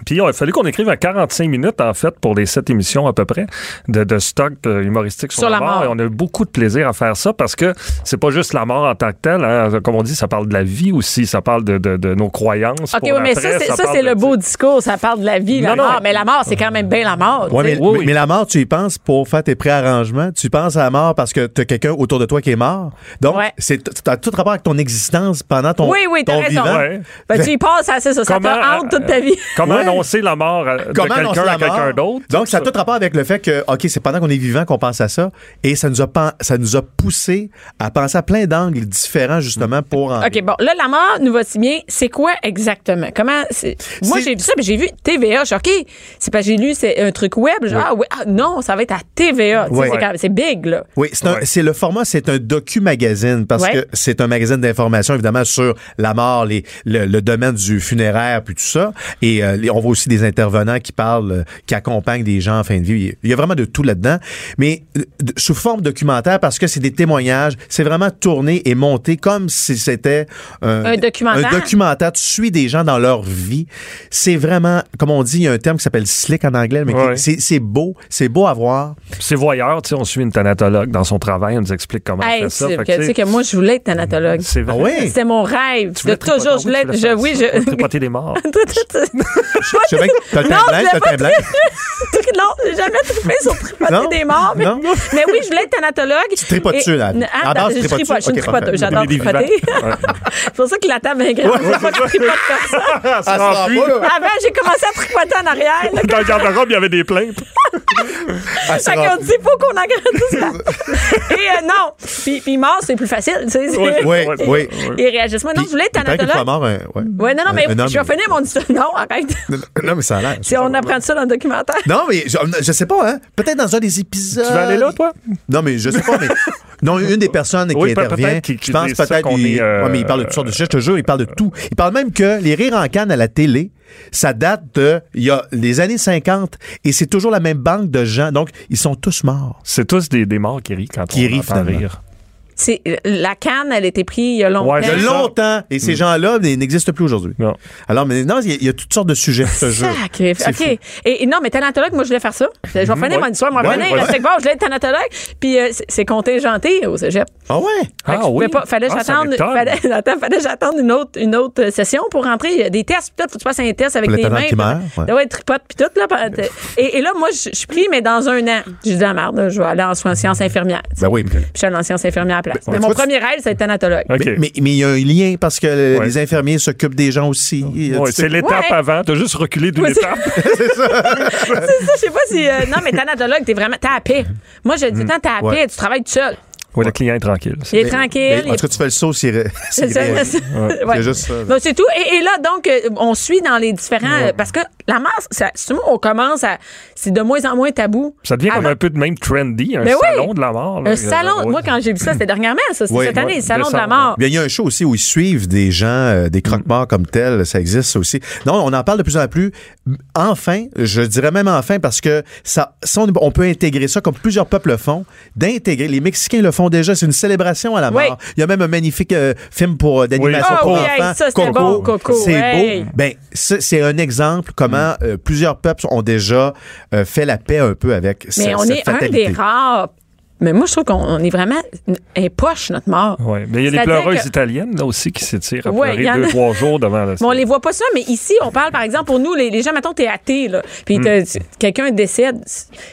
Puis il a fallu qu'on écrive à 45 minutes, en fait, pour les sept émissions à peu près, de, de stock euh, humoristique sur, Sur la, la mort. mort. Et on a eu beaucoup de plaisir à faire ça parce que c'est pas juste la mort en tant que telle. hein. Comme on dit, ça parle de la vie aussi, ça parle de, de- de nos croyances. OK, pour oui, mais l'après, ça, c'est, le beau discours. Ça parle de la vie, la Non, non. mort. Mais la mort, c'est quand même bien la mort. Ouais, mais. Oui, mais- oui. mais la mort, tu y penses pour faire tes préarrangements? Tu penses à la mort parce que tu as quelqu'un autour de toi qui est mort? Donc, Ouais. c'est tu as tout rapport avec ton existence pendant ton, Oui, oui, t'as ton raison. Ouais. Ben, tu y passes assez, ça. Ça te hante toute ta euh, vie. Comment. Annoncer la mort euh, de quelqu'un à quelqu'un d'autre? Donc, ça a tout rapport avec le fait que, OK, c'est pendant qu'on est vivant qu'on pense à ça. Et ça nous a, ça nous a poussé à penser à plein d'angles différents, justement, pour en. OK, bon, là, la mort nous va si bien. C'est quoi exactement? Comment. Moi, j'ai vu ça, mais j'ai vu TVA. Je suis OK, c'est pas j'ai lu, c'est un truc web. Genre, ah, ouais, ah, non, ça va être à TVA. C'est, quand même- c'est big, là. Oui, c'est le format, c'est un docu-magazine parce que c'est un magazine d'information évidemment sur la mort, les, le, le domaine du funéraire puis tout ça. Et euh, les- on voit aussi des intervenants qui parlent, euh, qui accompagnent des gens en fin de vie. Il y a vraiment de tout là-dedans, mais euh, sous forme documentaire parce que c'est des témoignages. C'est vraiment tourné et monté comme si c'était Un documentaire? Un documentaire. Tu suis des gens dans leur vie. C'est vraiment, comme on dit, il y a un terme qui s'appelle slick en anglais, mais Ouais. c'est beau, c'est beau à voir. C'est voyeur, tu sais, on suit une thanatologue dans son travail, elle nous explique comment Hey, elle fait ça. tu Fait sais que, moi, je voulais être thanatologue. c'est vrai. Ah oui? C'était mon rêve. Tu voulais De toujours, je voulais. Je, oui, ça, je. tripoter des morts. Je sais bien que t'as le Non, teint je blanc, t'as le pas teint blanc. non, j'ai jamais trippé sur tripoter des morts. Mais, Non? mais oui, je voulais être thanatologue. Tu tripotes-tu, là? À base, je tripote, je suis une tripoteuse. J'adore tripoter. C'est pour ça que la table est grande. Je pas que tripote personne. Ah, Ah. Avant, j'ai commencé à tripoter en arrière. Dans le garde-robe, il y avait des plaintes. Ah, c'est Fait qu'on dit, faut qu'on agrandisse la... Et euh, non. Puis, puis mort, c'est plus facile, tu sais. Oui, Oui. Ils réagissent. Moi, non, je voulais être thanatologue. ouais. Non, non, mais Un- un homme. je vais finir mon histoire. Non, arrête. Non, mais ça a l'air. Si on apprend ça dans le documentaire. Non, mais je, je sais pas, hein. Peut-être dans un des épisodes. Tu vas aller là, toi? Non, mais je sais pas, mais. Non, une des personnes Oui, qui intervient, je pense peut-être. qu'on Il, est, euh, ouais, mais il parle de toutes sortes de choses. Je te jure, il parle de tout. Il parle même que les rires en canne à la télé, ça date de. Il y a les années 50 et c'est toujours la même banque de gens. Donc, ils sont tous morts. C'est tous des, des morts qui rient quand Qui on rient, entend finalement. rire. C'est, la canne, elle a été prise il y a longtemps. Ouais, Il y a longtemps. Et ces gens-là ils n'existent plus aujourd'hui. Non. Alors, mais non, il y, a- il y a toutes sortes de sujets, je te jure. Sacré. C'est OK. Et, et non, mais thanatologue, moi, je voulais faire ça. Je vais finir ouais. mon histoire. Moi, Ouais, venir. voilà. Bon, je voulais être thanatologue. Puis euh, c'est- contingenté au cégep. Ah ouais? Ah je oui? pas- fallait que Ah, m'étonne. fallait, attends, fallait que j'attende une autre, une autre euh, session pour rentrer. Il y a des tests, peut-être, faut que tu fasses un test avec tes mains. ouais. puis- ouais, tripote, puis tout, là. Et, et là, moi, je suis pris, mais dans un an. J'ai dit, ah, merde, je vais aller en soins en sciences infirmières. Ben oui. Puis je suis allée en sciences infirmières place. Ben, mais mon premier rêve, c'est thanatologue. Mais, mais- mais il y a un lien parce que Ouais. les infirmiers s'occupent des gens aussi. C'est l'étape Ouais. avant. T'as juste reculé d'une Ouais, c'est- étape. c'est ça, je sais pas si. euh, non, mais thanatologue, t'es vraiment. T'es à paix. Moi, je dis temps, t'es à paix, tu travailles tout seul. Oui, le client est tranquille. Il est Mais- tranquille. mais en tout cas, tu fais le saut s'il ré- C'est ouais. Juste ça. Donc, c'est tout. Et, et là, donc, euh, on suit dans les différents. Parce que la masse, ça, on commence à. C'est de moins en moins tabou. Ça devient comme un peu de même trendy, un oui. salon de la mort. là. Un salon, moi, quand j'ai vu ça, c'était dernièrement, ça. C'est Oui, cette année, ouais, le salon de la mort. Bien, il y a un show aussi où ils suivent des gens, euh, des croque-morts comme tels, ça existe ça aussi. Non, on en parle de plus en plus. Enfin, je dirais même enfin parce que ça, ça, on, on peut intégrer ça comme plusieurs peuples le font, d'intégrer. Les Mexicains le font déjà, c'est une célébration à la mort. Oui. Il y a même un magnifique euh, film pour euh, d'animation Oui. pour Ah hey, enfants, ça, c'était bon, Coco, C'est hey. beau. Ben, ça, c'est un exemple comment Mm. euh, plusieurs peuples ont déjà euh, fait la paix un peu avec Mais ce- on cette est un fatalité. des rares. Mais moi, je trouve qu'on on est vraiment un poche, notre mort. Oui, mais il y a des pleureuses que- italiennes là aussi qui s'étirent à Ouais, il y pleurer deux, a- trois jours devant la Mais on les voit pas ça, mais ici, on parle, par exemple, pour nous, les, les gens, mettons, t'es athée, là, Hmm. puis tu- quelqu'un décède.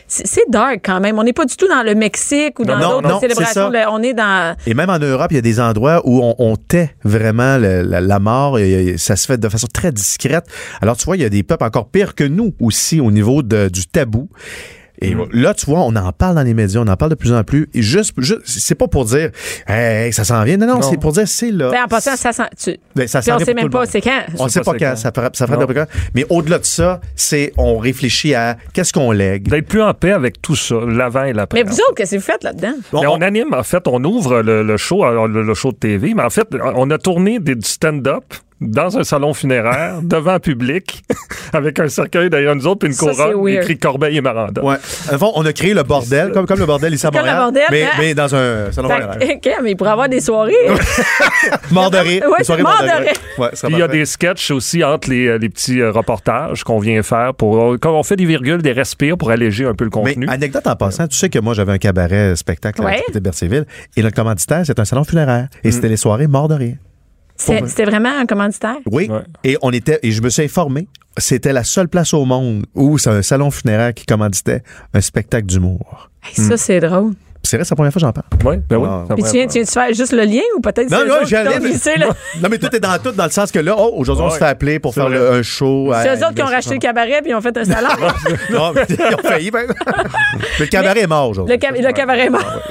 C'est dark quand même. On n'est pas du tout dans le Mexique ou dans d'autres célébrations. là. On est dans. Et même en Europe, il y a des endroits où on, on tait vraiment le- la, la mort. et ça se fait de façon très discrète. Alors, tu vois, il y a des peuples encore pires que nous aussi au niveau de- du tabou. Et là, tu vois, on en parle dans les médias, on en parle de plus en plus. Et juste, juste c'est pas pour dire, hey, ça s'en vient. Non, non, Non. c'est pour dire, c'est là. Ben, en passant, ça sent. Tu, Ben, ça s'en on vient sait même pas c'est quand. On sait pas pas quand, c'est ça fera, ça de quand. Mais au-delà de ça, c'est on réfléchit à qu'est-ce qu'on lègue. D'être plus en paix avec tout ça, l'avant et l'après. Mais vous autres, qu'est-ce que vous faites là-dedans? Bon, Mais on- on anime, en fait, on ouvre le, le show, euh, le, le show de TV, mais en fait, on a tourné des, du stand-up dans un salon funéraire, devant public, avec un cercueil derrière nous autres, puis une Ça, couronne écrit Corbeil et Maranda. Ouais. En fond, on a créé le bordel, comme, comme le bordel ici à Comme le Montréal. bordel, mais, hein? mais dans un salon Fait funéraire. OK, mais il pourrait avoir des soirées. Mort de rire. Ouais, Une soirée mort de rire. rire. Ouais, ça Puis il y a des sketchs aussi entre les, euh, les petits euh, reportages qu'on vient faire pour quand on fait des virgules, des respires pour alléger un peu le Mais contenu. anecdote en passant, tu sais que moi j'avais un cabaret spectacle à la de Bercéville et notre commanditaire c'est un salon funéraire Mm. et c'était les soirées mort de rire. C'était vraiment un commanditaire? Oui. Ouais. Et on était et je me suis informé, c'était la seule place au monde où c'est un salon funéraire qui commanditait un spectacle d'humour. Hey, Ça, c'est drôle. C'est vrai, c'est la première fois que j'en parle. Oui, ben oui. Ah. Puis tu viens, tu faire juste le lien ou peut-être Non, non, j'allais. là? Non, mais tout est dans tout, dans le sens que là, oh, aujourd'hui, on se fait appeler pour faire le- un show. C'est eux autres qui ont racheté le cabaret puis ils ont fait un salon. Non, mais ils ont failli, même. Mais le cabaret est mort aujourd'hui. Le, cab- le cabaret est mort.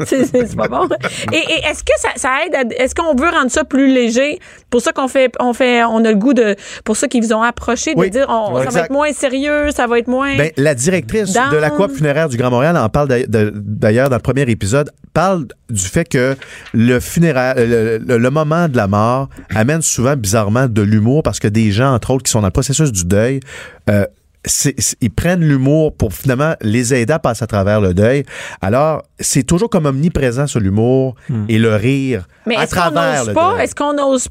c'est pas bon. Et, et est-ce que ça, ça aide Est-ce qu'on veut rendre ça plus léger? Pour ça qu'on fait, on fait, on a le goût de. Pour ça qu'ils vous ont approché, de Oui. dire on- Ouais, ça va être moins sérieux, ça va être moins. Ben, la directrice Dans- de la coop funéraire du Grand Montréal en parle d'ailleurs- dans le premier épisode, parle du fait que le funéraire, le, le- le moment de la mort amène souvent bizarrement de l'humour parce que des gens, entre autres, qui sont dans le processus du deuil, euh, c'est- c'est- ils prennent l'humour pour finalement les aider à passer à travers le deuil. Alors, c'est toujours comme omniprésent sur l'humour et le rire Mais à est-ce qu'on travers n'ose le pas? deuil. Est-ce qu'on n'ose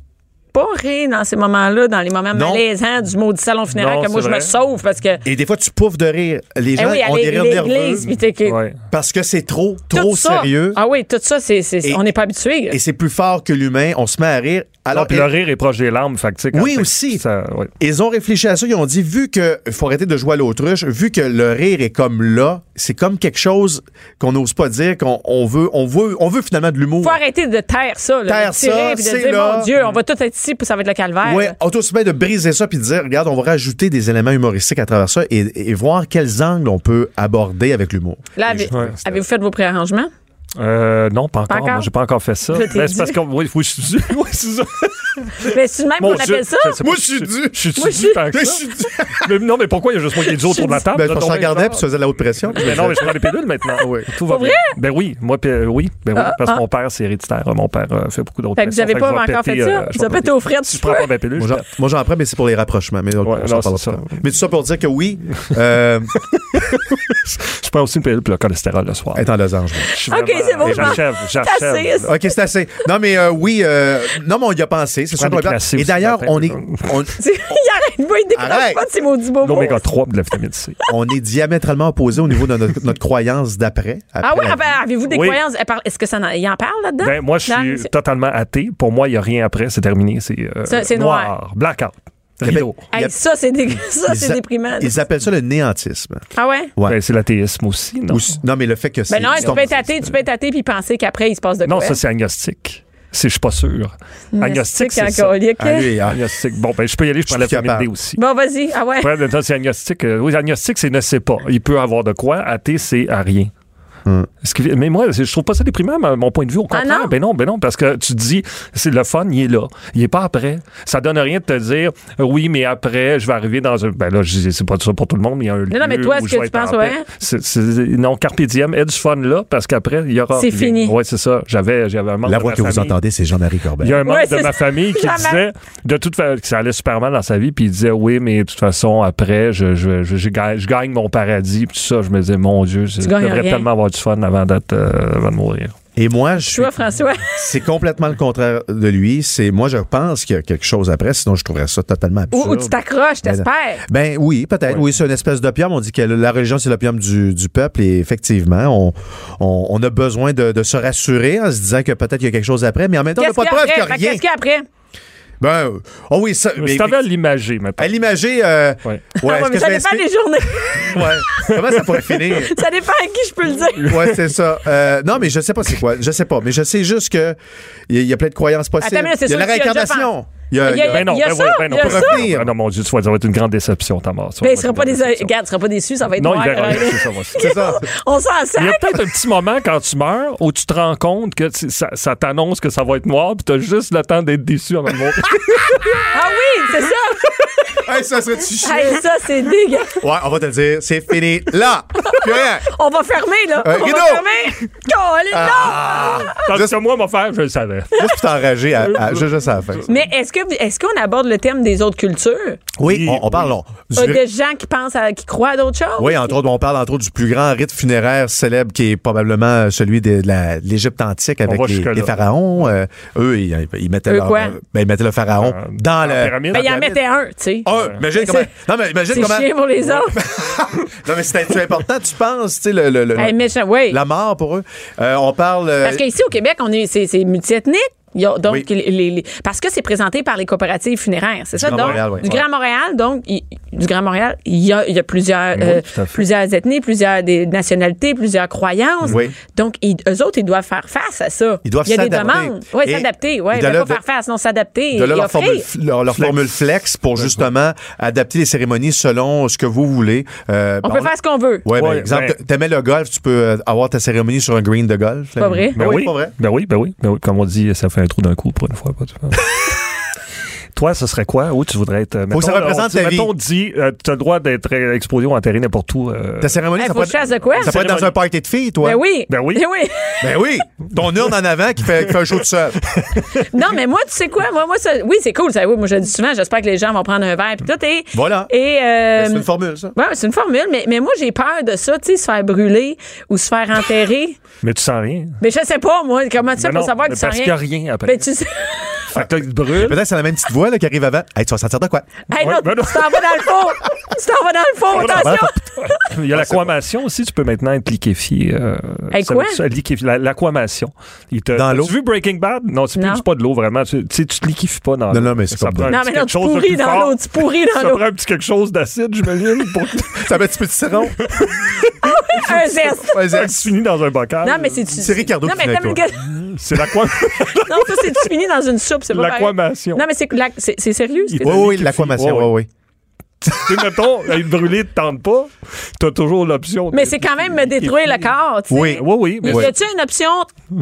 pas rire dans ces moments-là, dans les moments Non. malaisants du maudit salon funéraire Non, que moi je me sauve parce que. Et des fois, tu pouffes de rire. Les Eh gens oui, ont des rires nerveux que- Ouais. parce que c'est trop, trop ça- sérieux. Ah oui, tout ça, c'est, c'est- Et- on n'est pas habitué. Et c'est plus fort que l'humain. On se met à rire Alors, puis le rire est proche des larmes. Fait que, tu sais, quand Oui, aussi. ça- ouais. Ils ont réfléchi à ça, ils ont dit, vu que faut arrêter de jouer à l'autruche, vu que le rire est comme là, c'est comme quelque chose qu'on n'ose pas dire, qu'on on veut, on veut, on veut finalement de l'humour. Faut arrêter de taire ça, là, Taire de tirer, ça, puis de c'est dire, là. mon Dieu, on va tout être ici, puis ça va être le calvaire. Là. auto aussi bien de briser ça puis de dire, regarde, on va rajouter des éléments humoristiques à travers ça et, et voir quels angles on peut aborder avec l'humour. Là, Ouais. avez-vous fait vos préarrangements? Euh, non, pas encore. encore? Moi, j'ai pas encore fait ça. Ben, c'est parce que oui, oui. Oui, c'est ça. Mais c'est de même qu'on appelle ça? Moi, je suis dû. Je suis dû je suis- non, mais pourquoi il y a juste moi qui est dû autour de la table? Ben, qu'on donc, regardait puis tu faisais de la haute pression. Mais non, mais je prends des pilules maintenant. Oui. Tout va bien. Ben oui, moi, euh, oui, ben oui, parce que mon père, c'est héréditaire. Mon père euh, fait beaucoup d'autres Fait que vous pas encore fait ça? Vous avez pété aux frettes, je prends pas ma pilule, Moi, je j'en- prends, mais c'est pour les rapprochements. Mais on- on s'en tout ça pour dire que oui, euh, je prends aussi une pilule pour le cholestérol le soir. être en losange. Ok, c'est bon, J'achève, C'est assez, j'achève. OK, c'est assez. Non, mais euh, oui, euh, non, mais on y a pensé. C'est sûr Et d'ailleurs, on est, on, il arrête pas, il décroche pas de ses maudits bobos. L'oméga 3 de la vitamine C. on est diamétralement opposés au niveau de notre, notre croyance d'après. Ah oui, ah ben, avez-vous des Oui. croyances? Parle- Est-ce que ça en, il en parle là-dedans? Ben, moi, je suis totalement athée. Pour moi, il n'y a rien après. C'est terminé. C'est euh, c'est noir. Blackout. Rideau. Hey, Il y a- ça, c'est dé- déprimant. Ils appellent ça le néantisme. Ah ouais? Ouais. Ben, c'est l'athéisme aussi, non? Ou s- non, mais le fait que c'est. Ben non, tu peux être athée, tu peux être athée puis penser qu'après, il se passe de quoi? Non, ça, c'est agnostique. C'est, je suis pas sûr. Agnostique, c'est ça. Ah, lui, ah, Agnostique. Bon, ben, je peux y aller, je prends la vitamine D aussi. Bon, vas-y. Ah ouais. Ouais, c'est agnostique. Euh, oui, agnostique, c'est ne sait pas. Il peut avoir de quoi. Athée, c'est à rien. Ce qui- mais moi, je trouve pas ça déprimant, à mon point de vue. Au Ah contraire, non? ben non, ben non, parce que tu te dis, c'est le fun, il est là. Il est pas après. Ça donne rien de te dire, euh, oui, mais après, je vais arriver dans un. Ben là, je dis, c'est pas ça pour tout le monde, mais il y a un lieu. non, mais toi, est-ce que tu penses, en ouais? non, Carpe Diem, aie du fun là, parce qu'après, il y aura. C'est fini. Oui, c'est ça. J'avais, j'avais un membre La de voix ma que vous famille- entendez, c'est Jean-Marie Corbin. il y a un membre Ouais, de ma famille qui disait de toute façon que ça allait super mal dans sa vie, puis il disait oui, mais de toute façon après je, je, je, je gagne, je gagne mon paradis, puis tout ça. Je me disais mon Dieu, je devrais tellement avoir du fun avant d'être euh, avant de mourir. Et moi, je suis. Toi, François? C'est complètement le contraire de lui. C'est moi, je pense qu'il y a quelque chose après, sinon je trouverais ça totalement absurde. ou tu t'accroches, t'espères. Ben oui, peut-être. Oui, c'est une espèce d'opium. On dit que la religion, c'est l'opium du, du peuple. Et effectivement, on, on, on a besoin de, de se rassurer en se disant que peut-être qu'il y a quelque chose après, mais en même temps, on n'a pas y de preuve qu'il n'y a Ben, rien. Qu'est-ce qu'il y a après? Ben, oh oui, ça. mais- t'avais à l'imager maintenant. à l'imager, euh, Ouais. ouais, est-ce mais ça dépend des journées. Ouais. Comment ça pourrait finir? ça dépend à qui je peux le dire. Ouais, c'est ça. Euh, non, mais je sais pas c'est quoi. Je sais pas. Mais je sais juste que il y, y a plein de croyances possibles. Mais il y a la réincarnation. Il y a, Il y Ben non, il y a ben ça, oui, ben non. il y a ça. Ah non, mon Dieu, ça va être une grande déception, ta mort. Ben, il sera pas déception. Regarde, il sera pas déçu, ça va être Non, noir. il verra euh, c'est ça, moi, c'est- c'est ça. On s'en Il y a sert. peut-être un petit moment quand tu meurs où tu te rends compte que ça, ça t'annonce que ça va être noir, puis t'as juste le temps d'être déçu avant de mourir. Ah oui, c'est ça. Hey, ça serait-tu chiant? Hey, ça, c'est dégueu. Ouais, on va te le dire. C'est fini. Là. Plus rien. On va fermer, là. Euh, on va fermer. Colin, Ah. non. Parce que moi, mon frère, je le savais. Juste pour t'enrager juste à la fin. Mais est-ce que est-ce qu'on aborde le thème des autres cultures? Oui, on, on parle on- du- Euh, Des gens qui pensent à, qui croient à d'autres choses? Oui, entre autres, on parle entre autres du plus grand rite funéraire célèbre qui est probablement celui de, de de l'Égypte antique avec les, les pharaons. Euh, eux, ils, ils mettaient Eux leur, quoi? ben, ils mettaient le pharaon Euh, dans dans le. la pyramide. Ben, il en mettait un, tu sais. Un, imagine Mais comment. c'est- Non, mais imagine C'est comment. pour les autres. Non, mais c'est important, tu penses, tu sais, le, le- le- oui. la mort pour eux. Euh, on parle. euh, Parce qu'ici, au Québec, on est, c'est, c'est multiethnique. Donc Oui. les- les- les- parce que c'est présenté par les coopératives funéraires, c'est ça? Grand Donc, Montréal, oui. du. Grand Montréal, donc, il- du Grand Montréal, il y a, il y a plusieurs, Oui, euh, plusieurs ethnies, plusieurs des nationalités, plusieurs croyances. Oui. Donc, ils, eux autres, ils doivent faire face à ça. Ils doivent Il y a des s'adapter. demandes. Oui, s'adapter. Oui, pas faire face, non, s'adapter. de là leur formule, leur, leur formule flex pour justement adapter les cérémonies selon ce que vous voulez. Euh, On bon, peut faire ce qu'on veut. Ouais, ben, Ouais, exemple, ben- t'aimais le golf, tu peux euh, avoir ta cérémonie sur un green de golf. Pas vrai? Ben oui, pas vrai. Ben oui, ben oui, ben oui. Comme on dit, ça fait un trou d'un coup pour une fois. Vois. Toi, ce serait quoi? Où tu voudrais être? euh, Faut que ça mettons, représente on dit- ta vie. Mettons, dit, euh, tu as le droit d'être euh, exposé ou enterré n'importe où. euh, Ta cérémonie, Hey, ça faut peut fasse de quoi? Ça peut être dans un party de filles, toi. Ben oui. Ben oui. oui. Ben oui. Ton urne en avant qui fait, qui fait un show tout seul. Non, mais moi, tu sais quoi? Moi, moi ça, oui, c'est cool. Ça, oui, moi, je le dis souvent. J'espère que les gens vont prendre un verre. Puis tout. Et, Voilà. Et, euh, Ben, c'est une formule, ça. Ouais, c'est une formule, mais, mais moi, j'ai peur de ça, tu sais, se faire brûler ou se faire enterrer. Mais tu sens rien. mais je sais pas, moi, comment tu fais Ben pour non, savoir que mais tu sens parce qu'il rien? n'y a rien après. Ben, tu sais. Fait que là, il te brûle. Peut-être que c'est la même petite voix là, qui arrive avant. Hey, tu vas sentir de quoi? Hey, Ouais, ben non. tu t'en vas dans le fond! Tu t'en vas dans le fond, attention! Il y a l'aquamation aussi, tu peux maintenant être liquéfié. Euh, Hey, ça quoi? veut dire ça, liquéfié- la- L'aquamation. Il te- Dans l'eau? As-tu vu Breaking Bad? Non, c'est plus Non. c'est pas de l'eau, vraiment. Tu tu sais, tu te liquéfies pas dans Non, l'eau. non, mais c'est Ça comme- prend un Non, petit mais non, quelque tu chose de pourris plus dans fort. l'eau, tu pourris dans Ça l'eau. prend un petit quelque chose d'acide, j'imagine, pour que Ça met un petit peu de citron. Un zeste. Ça c'est- se finit dans un bocal. Non, mais c'est C'est Ricardo Non, qui mais venait comme avec le C'est gars- Non, ça, c'est tu finis dans une soupe, c'est pas l'aquamation. Non, mais c'est la- c'est c'est sérieux? ce que Oui, oui, l'aquamation, oui, oui. Tu sais, mettons, être brûlé te tente pas, t'as toujours l'option. Mais c'est quand même me détruire le corps, tu sais. Oui. Oui, oui, mais Y a-tu une option?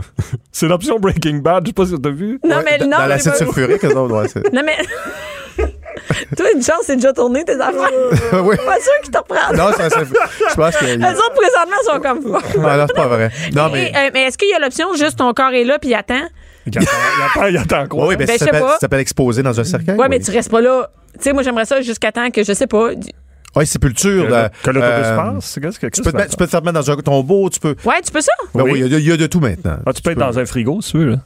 c'est l'option Breaking Bad, je sais pas si t'as vu. Non, Ouais, mais non. Dans l'acide sulfurique, autres, ouais, c'est- Non, mais. Toi, une chance, c'est déjà tourné tes affaires. Oui. Pas sûr qu'ils te reprennent. Non, ça, ça- je pense que. Les autres, présentement, sont comme. Non, non, c'est pas vrai. Non, mais. Et, euh, mais est-ce qu'il y a l'option juste ton corps est là puis il attend? Il attend, il attend, quoi? Oui, ben, Ben, ça s'appelle- pas. ça s'appelle exposé dans un cercueil. Ouais, mais oui. tu restes pas là. Tu sais, moi, j'aimerais ça jusqu'à temps que, je sais pas. Oui, sépulture. Que, là, que l'autobus euh, passe? Qu'est-ce que Tu peux, te mettre, tu peux te faire mettre dans un tombeau, tu peux. Ouais, tu peux ça? Ben Oui. oui, il y a- il y, a de tout maintenant. Ah, tu peux être dans un frigo, si tu veux. là.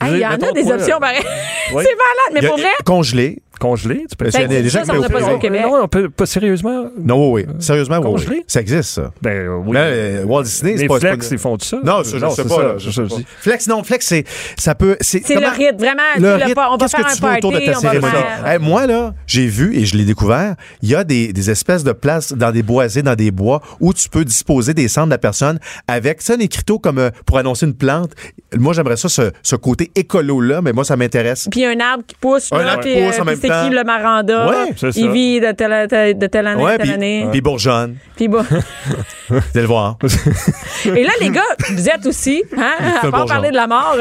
Hey, Il y en a des toi, options, pareil. Oui. C'est malade, mais Il y a- pour vrai? Congelé. Congelé, tu peux Ben, ça, qui ça pas ça au. Québec. Non, on peut pas sérieusement. Non, oui, oui. Sérieusement, oui, oui. Congelé? Ça existe, ça. Ben euh, oui. Là, euh, Walt Disney, c'est les pas. flex, pas- ils font tout ça? Non, ça, je sais c'est pas. ça, là, je- sais dis. pas. Flex, non, flex, c'est. Ça peut. C'est C'est le rythme, vraiment. Le sais, rythme, pas- on va faire que un tu veux autour de ta on cérémonie? faire- Hey, moi, là, j'ai vu et je l'ai découvert, il y a des, des espèces de places dans des boisés, dans des bois, où tu peux disposer des cendres de la personne avec, ça, un écriteau comme euh, pour annoncer une plante. Moi, j'aimerais ça, ce, ce côté écolo-là, mais moi, ça m'intéresse. Puis un arbre qui pousse. Un arbre qui pousse en même temps. Qui le maranda? Ouais, c'est ça. Il vit de telle, telle- de telle année, Ouais, telle puis année. puis bourgeonne. Puis bon. Vous allez le voir. Et là, les gars, vous êtes aussi, hein, à part bourgeon. parler de la mort,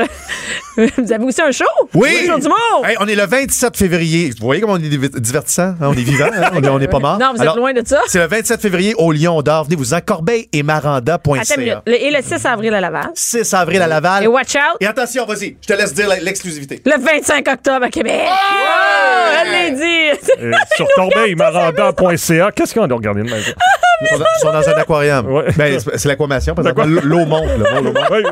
vous avez aussi un show? Oui! Un show du monde! Hey, on est le 27 février. Vous voyez comment on est div- divertissant? hein? On est vivant, hein? on est- on n'est pas mort. Non, vous êtes Alors, loin de ça. C'est le 27 février au Lion d'Or. Venez vous en corbeil et maranda.ca. Le- Et le 6 avril à Laval. 6 avril à Laval. Et watch out, Et attention, vas-y, je te laisse dire l'exclusivité. le 25 octobre à Québec. Oh, elle l'a dit. Euh, sur corbeilmaranda.ca. Qu'est-ce qu'on a regardé de même? Ils sont dans, ils sont dans un aquarium. Ouais. Ben, c'est l'aquamation, parce que l'eau monte. là. L'eau monte. Ouais.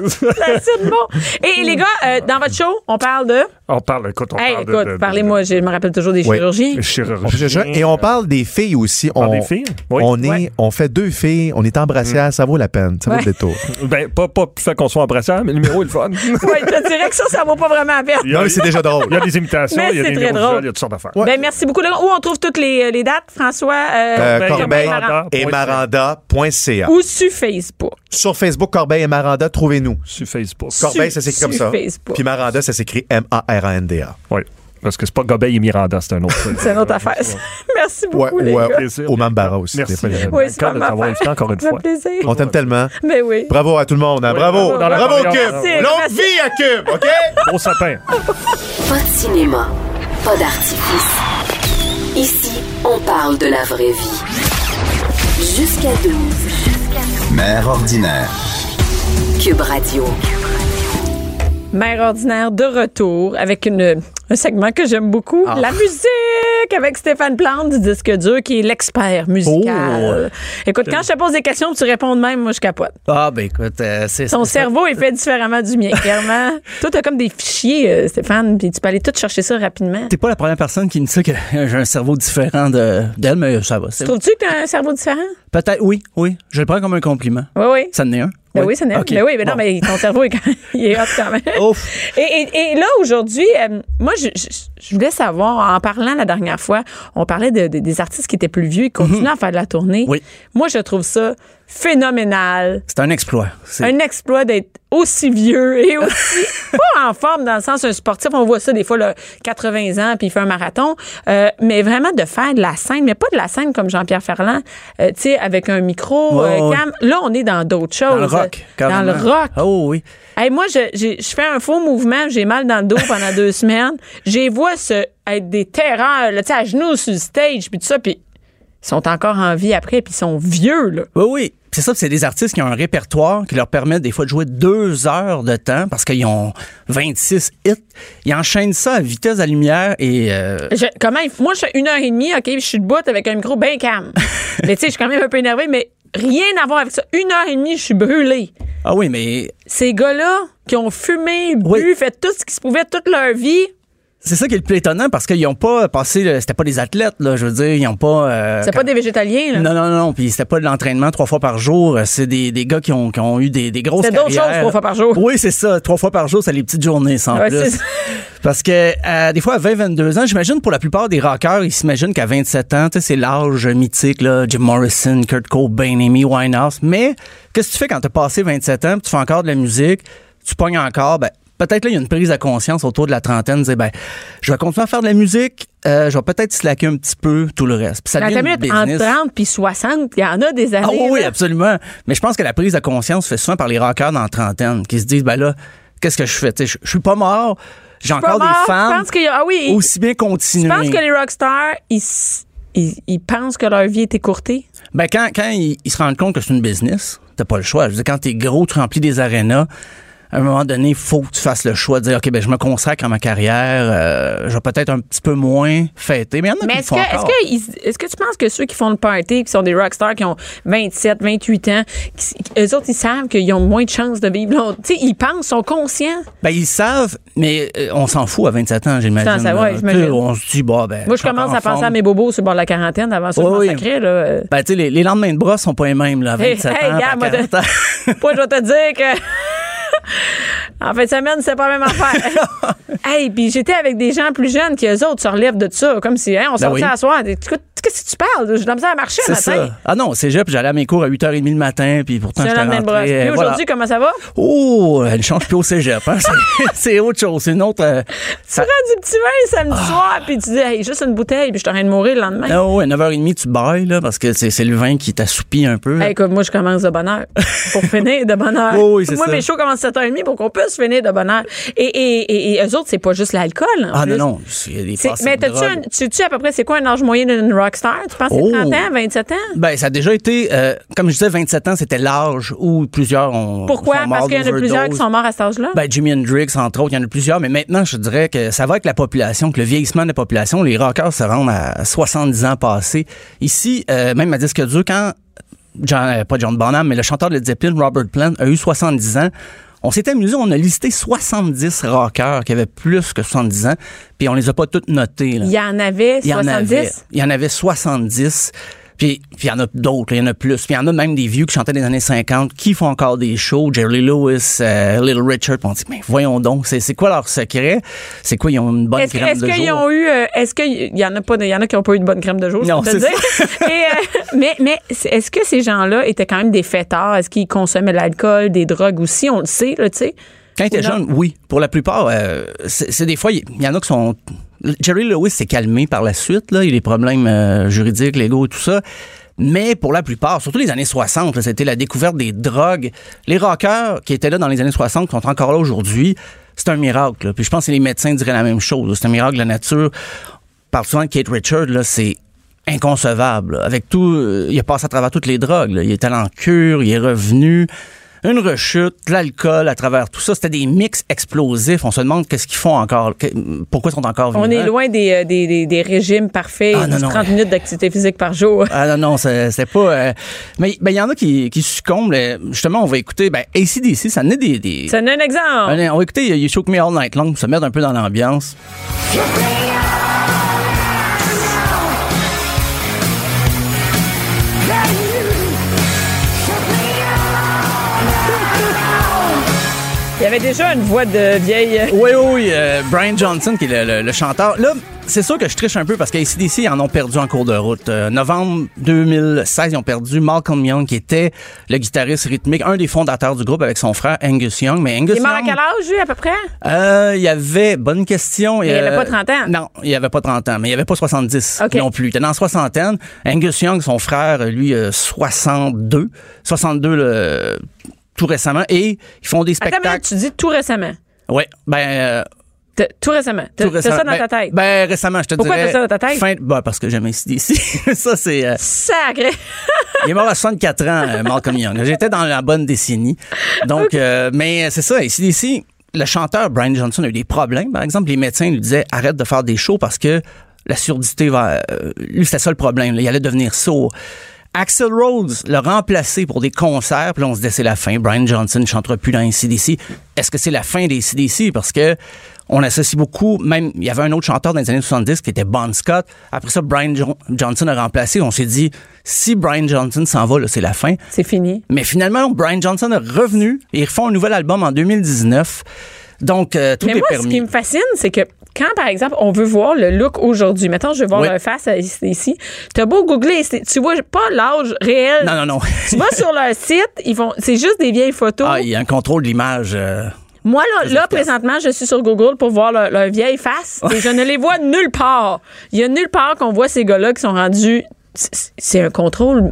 C'est bon. Et, les gars, euh, dans votre show, on parle de? on parle, écoute, on Hey, parle de- écoute, de- de- parlez-moi, je me rappelle toujours des Oui. chirurgies. chirurgie. Et on parle des filles aussi. On, des filles? Oui. on, est, Ouais. on fait deux filles, on est embrassées, ça vaut la peine, ça vaut Ouais. le détour. Ben, pas, pas le fait qu'on soit embrassant, mais le numéro est le fun. Ouais, je te dirais que ça, ça vaut pas vraiment la peine. Il y a- Non, mais c'est déjà drôle. Il y a des imitations, Mais il y a c'est des très numéros drôle. il y a toutes sortes Ouais. Ben, merci beaucoup. les. Où on trouve toutes les, les dates, François? Euh, Euh, Corbeil et maranda.ca. Ou sur Facebook. Sur Facebook, Corbeil et Maranda, trouvez-nous. Sur Facebook. Corbeil, ça s'écrit comme ça. Facebook. Puis Maranda, ça s'écrit M-A-R-A-N-D-A. Oui. Parce que c'est pas Gobeil et Miranda, c'est un autre. C'est une autre affaire. Merci Ouais, beaucoup, les ouais, gars. Plaisir. au Mambara aussi. Merci. Oui, c'est Encore de t'avoir invité encore une fois. plaisir. On t'aime tellement. Ben oui. Bravo à tout le monde. hein. Oui, bravo. bravo Bravo, Cube. Merci, Longue vie à Cube, OK? Gros sapin. Pas de cinéma, pas d'artifice. Ici, on parle de la vraie vie. Jusqu'à 12. Mère ordinaire. Cube Radio. Mère ordinaire de retour avec une, un segment que j'aime beaucoup, Ah. la musique avec Stéphane Plante du disque dur qui est l'expert musical. Écoute, quand je te pose des questions, tu réponds de même, moi je capote. Ah, ben écoute, euh, c'est Ton c'est- cerveau est fait différemment du mien, clairement. Toi, t'as comme des fichiers, euh, Stéphane, puis tu peux aller tout chercher ça rapidement. T'es pas la première personne qui me dit que j'ai un cerveau différent de- d'elle, mais ça va. Trouves-tu que t'as un cerveau différent? Peut-être, oui, oui. Je le prends comme un compliment. Oui, oui. Ça en est un? Ben oui, c'est net. Ok. Ben oui, mais non, mais ton cerveau est, quand- il est hot quand même. Ouf. Et, et- et là, aujourd'hui, euh, moi, je, je- je voulais savoir, en parlant la dernière fois, on parlait de, de- des artistes qui étaient plus vieux et qui continuent à faire de la tournée. Oui. Moi, je trouve ça phénoménal. C'est un exploit. C'est- Un exploit d'être aussi vieux et aussi pas en forme dans le sens un sportif. On voit ça des fois, là, 80 ans, puis il fait un marathon. Euh, mais vraiment de faire de la scène, mais pas de la scène comme Jean-Pierre Ferland, euh, tu sais, avec un micro, euh, ouais. cam. Là, on est dans d'autres choses. Dans le rock. Dans carrément. le rock. Oh oui. Hey, moi, je, j'ai- je fais un faux mouvement, j'ai mal dans le dos pendant deux semaines. J'ai vois être des terreurs, là, tu sais, à genoux sur le stage, puis tout ça, puis sont encore en vie après, puis ils sont vieux, là. Oui, oui. C'est ça, c'est des artistes qui ont un répertoire qui leur permet des fois de jouer deux heures de temps parce qu'ils ont 26 hits. Ils enchaînent ça à vitesse la lumière et euh, Je- comment, moi, je fais une heure et demie, OK, je suis debout avec un micro bien calme. mais tu sais, je suis quand même un peu énervée, mais rien à voir avec ça. Une heure et demie, je suis brûlée. ah oui, mais Ces gars-là qui ont fumé, bu, Oui. fait tout ce qui se pouvait toute leur vie, c'est ça qui est le plus étonnant parce qu'ils ont pas passé, c'était pas des athlètes, là, je veux dire, ils ont pas. euh, C'est pas des végétaliens, là. Non, non, non, puis c'était pas de l'entraînement trois fois par jour. C'est des, des gars qui ont, qui ont eu des, des grosses C'est d'autres carrières. choses trois fois par jour. Oui, c'est ça. Trois fois par jour, c'est les petites journées, sans Ouais, plus. Parce que euh, des fois, à 20-22 ans, j'imagine pour la plupart des rockers, ils s'imaginent qu'à 27 ans, tu sais, c'est l'âge mythique, là, Jim Morrison, Kurt Cobain, Amy Winehouse. Mais qu'est-ce que tu fais quand t'as passé 27 ans, puis tu fais encore de la musique, tu pognes encore, ben, peut-être là, il y a une prise de conscience autour de la trentaine, dire, ben, je vais continuer à faire de la musique, euh, je vais peut-être slacker un petit peu tout le reste. Puis ça devient une business. 30 puis 60, il y en a des années. Ah oui, absolument. Mais je pense que la prise de conscience fait souvent par les rockers dans la trentaine qui se disent, ben là, qu'est-ce que je fais? Je je suis pas mort, j'ai encore mort, des je fans. pense qu'il y a- ah oui, aussi bien continuer. Je pense que les rockstars, ils, ils, ils pensent que leur vie est écourtée. Ben quand, quand ils, ils se rendent compte que c'est une business, t'as pas le choix. Je veux dire, quand t'es gros, tu remplis des arénas, à un moment donné, il faut que tu fasses le choix de dire, OK, ben je me consacre à ma carrière, euh, je vais peut-être un petit peu moins fêter. Mais il y en a Mais qui est-ce font que, est-ce encore. que, ils- est-ce que tu penses que ceux qui font le party, qui sont des rockstars, qui ont 27, 28 ans, qui, eux autres, ils savent qu'ils ont moins de chances de vivre longtemps? Tu sais, ils pensent, sont conscients. Ben, ils savent, mais euh, on s'en fout à 27 ans, j'imagine. Ça, ouais, j'imagine. On se dit, bah, ben. Moi, je commence à en penser à mes bobos sur le bord de la quarantaine. Avant je Oui, sacrais, là. Euh, Ben, tu sais, les, les lendemains de bras sont pas les mêmes, là, à Hey, 27 hey, ans. gars, à moi, 40 ans. Moi, je vais te dire que. En fin de semaine, c'est pas la même affaire. hey, puis j'étais avec des gens plus jeunes qui, eux autres, se relèvent de ça. Comme si, hein, on sortait oui. à soir. Écoute, qu'est-ce que tu parles? J'ai de la misère à marcher le matin. ça. Ah non, c'est puis j'allais à mes cours à 8h30 le matin, puis pourtant, j'étais rentré. Puis euh, aujourd'hui, voilà. comment ça va? Oh, elle change plus au cégep. Hein? C'est- autre chose. C'est une autre. euh, Tu prends du petit vin samedi soir, puis tu dis, hey, juste une bouteille, puis je suis en train de mourir le lendemain. Ah ouais, 9h30, tu bailles, là, parce que c'est le vin qui t'assoupit un peu. Hey, écoute, moi, je commence de bonne heure pour finir de bonne heure. Oui, oui, moi, ça. mes shows commencent à 7h30 pour qu'on puisse finir de bonne heure. Et, et, et, et eux autres, c'est pas juste l'alcool. ah plus. non, non. Il y a des C'est- passes mais de un- tu sais-tu à peu près c'est quoi un âge moyen d'une rockstar? Tu penses que Oh. c'est 30 ans, 27 ans? Ben, ça a déjà été, euh, comme je disais, 27 ans, c'était l'âge où plusieurs ont. Pourquoi? sont morts Parce qu'il y en a plusieurs qui sont morts à cet âge-là? Ben, Jimi Hendrix, entre autres, il y en a plusieurs, mais maintenant, je dirais que ça va avec la population, que le vieillissement de la population, les rockers se rendent à 70 ans passés. Ici, euh, même à disque dur, quand, John, euh, pas John Bonham, mais le chanteur de Zeppelin, Robert Plant, a eu 70 ans, on s'est amusé, on a listé 70 rockers qui avaient plus que 70 ans, puis on les a pas toutes notés. là. il y en avait Il y en 70? avait. Il y en avait 70. Puis, il y en a d'autres, il y en a plus. Puis il y en a même des vieux qui chantaient des années 50 qui font encore des shows. Jerry Lewis, euh, Little Richard. Puis on dit, mais voyons donc, c'est, quoi leur secret? C'est quoi, ils ont une bonne Est-ce, que- crème est-ce de qu'ils jour? ont eu. euh, est-ce qu'il y en a pas, de- il y en a qui n'ont pas eu de bonne crème de jour, je Non, peux te c'est dire? Et, euh, mais, mais est-ce que ces gens-là étaient quand même des fêtards? Est-ce qu'ils consommaient de l'alcool, des drogues aussi? On le sait, là, tu sais. Quand ils étaient jeunes, oui. Pour la plupart, c'est, c'est des fois, il y, y en a qui sont... Jerry Lewis s'est calmé par la suite. Il y a des problèmes euh, juridiques, légaux et tout ça. Mais pour la plupart, surtout les années 60, là, c'était la découverte des drogues. Les rockers qui étaient là dans les années 60, qui sont encore là aujourd'hui, c'est un miracle. Puis je pense que les médecins diraient la même chose. C'est un miracle de la nature. On parle souvent de Kate Richard, c'est inconcevable. Avec tout, euh, il a passé à travers toutes les drogues. Il est allé en cure, il est revenu. Une rechute, de l'alcool à travers tout ça. C'était des mix explosifs. On se demande qu'est-ce qu'ils font encore. que- pourquoi ils sont encore vivants. On est loin des, euh, des, des, des régimes parfaits, Ah, non, du non. 30 minutes d'activité physique par jour. Ah non, non, c'est c'est pas... euh, mais ben, il y en a qui, qui succombent. là. Justement, on va écouter... Ben, ACDC, ça en est des... des C'est un exemple. On va écouter You Shook Me All Night Long pour se mettre un peu dans l'ambiance. Il y avait déjà une voix de vieille. Oui, oui, oui. euh, Brian Johnson, qui est le, le- le chanteur. Là, c'est sûr que je triche un peu parce qu'ACDC, ils en ont perdu en cours de route. Euh, novembre 2016, ils ont perdu Malcolm Young, qui était le guitariste rythmique, un des fondateurs du groupe avec son frère Angus Young. Mais Angus Il est mort à quel âge, lui, à peu près? euh, il y avait, bonne question. il avait pas 30 ans. Non, il avait pas 30 ans, mais il avait pas 70 OK. non plus. Il était dans la soixantaine. Angus Young, son frère, lui, euh, 62. 62 le- tout récemment. Et ils font des Attends, spectacles. mais tu dis tout récemment. Ouais, ben... euh, Tout récemment. Tout t'as ça récemment. dans ben, ta tête. Ben, récemment, je te Pourquoi dirais. t'as ça dans ta tête? Fin, ben, parce que j'aime ici. ça, c'est. euh, Sacré. il est mort à 64 ans, euh, Malcolm Young. J'étais dans la bonne décennie. Donc, euh, mais c'est ça. Ici, ici, le chanteur Brian Johnson a eu des problèmes. Par exemple, les médecins lui disaient arrête de faire des shows parce que la surdité va. euh, lui, c'était ça le problème. là. Il allait devenir sourd. Axel Rhodes l'a remplacé pour des concerts, puis là, on se disait c'est la fin. Brian Johnson ne chantera plus dans les CDC. Est-ce que c'est la fin des CDC? Parce que on associe beaucoup, même, il y avait un autre chanteur dans les années 70 qui était Bon Scott. Après ça, Brian Jo- Johnson a remplacé. On s'est dit, si Brian Johnson s'en va, c'est la fin. C'est fini. Mais finalement, Brian Johnson est revenu et ils refont un nouvel album en 2019. Donc, euh, tout Mais est moi, ce qui me fascine, c'est que quand, par exemple, on veut voir le look aujourd'hui, mettons, je veux voir Oui. leur face ici, t'as beau googler, tu vois pas l'âge réel. Non, non, non. Tu vas sur leur site, ils vont, c'est juste des vieilles photos. ah, il y a un contrôle de l'image. euh, Moi, là, là présentement, je suis sur Google pour voir leur, leur vieille face et je ne les vois nulle part. Il y a nulle part qu'on voit ces gars-là qui sont rendus. C'est un contrôle.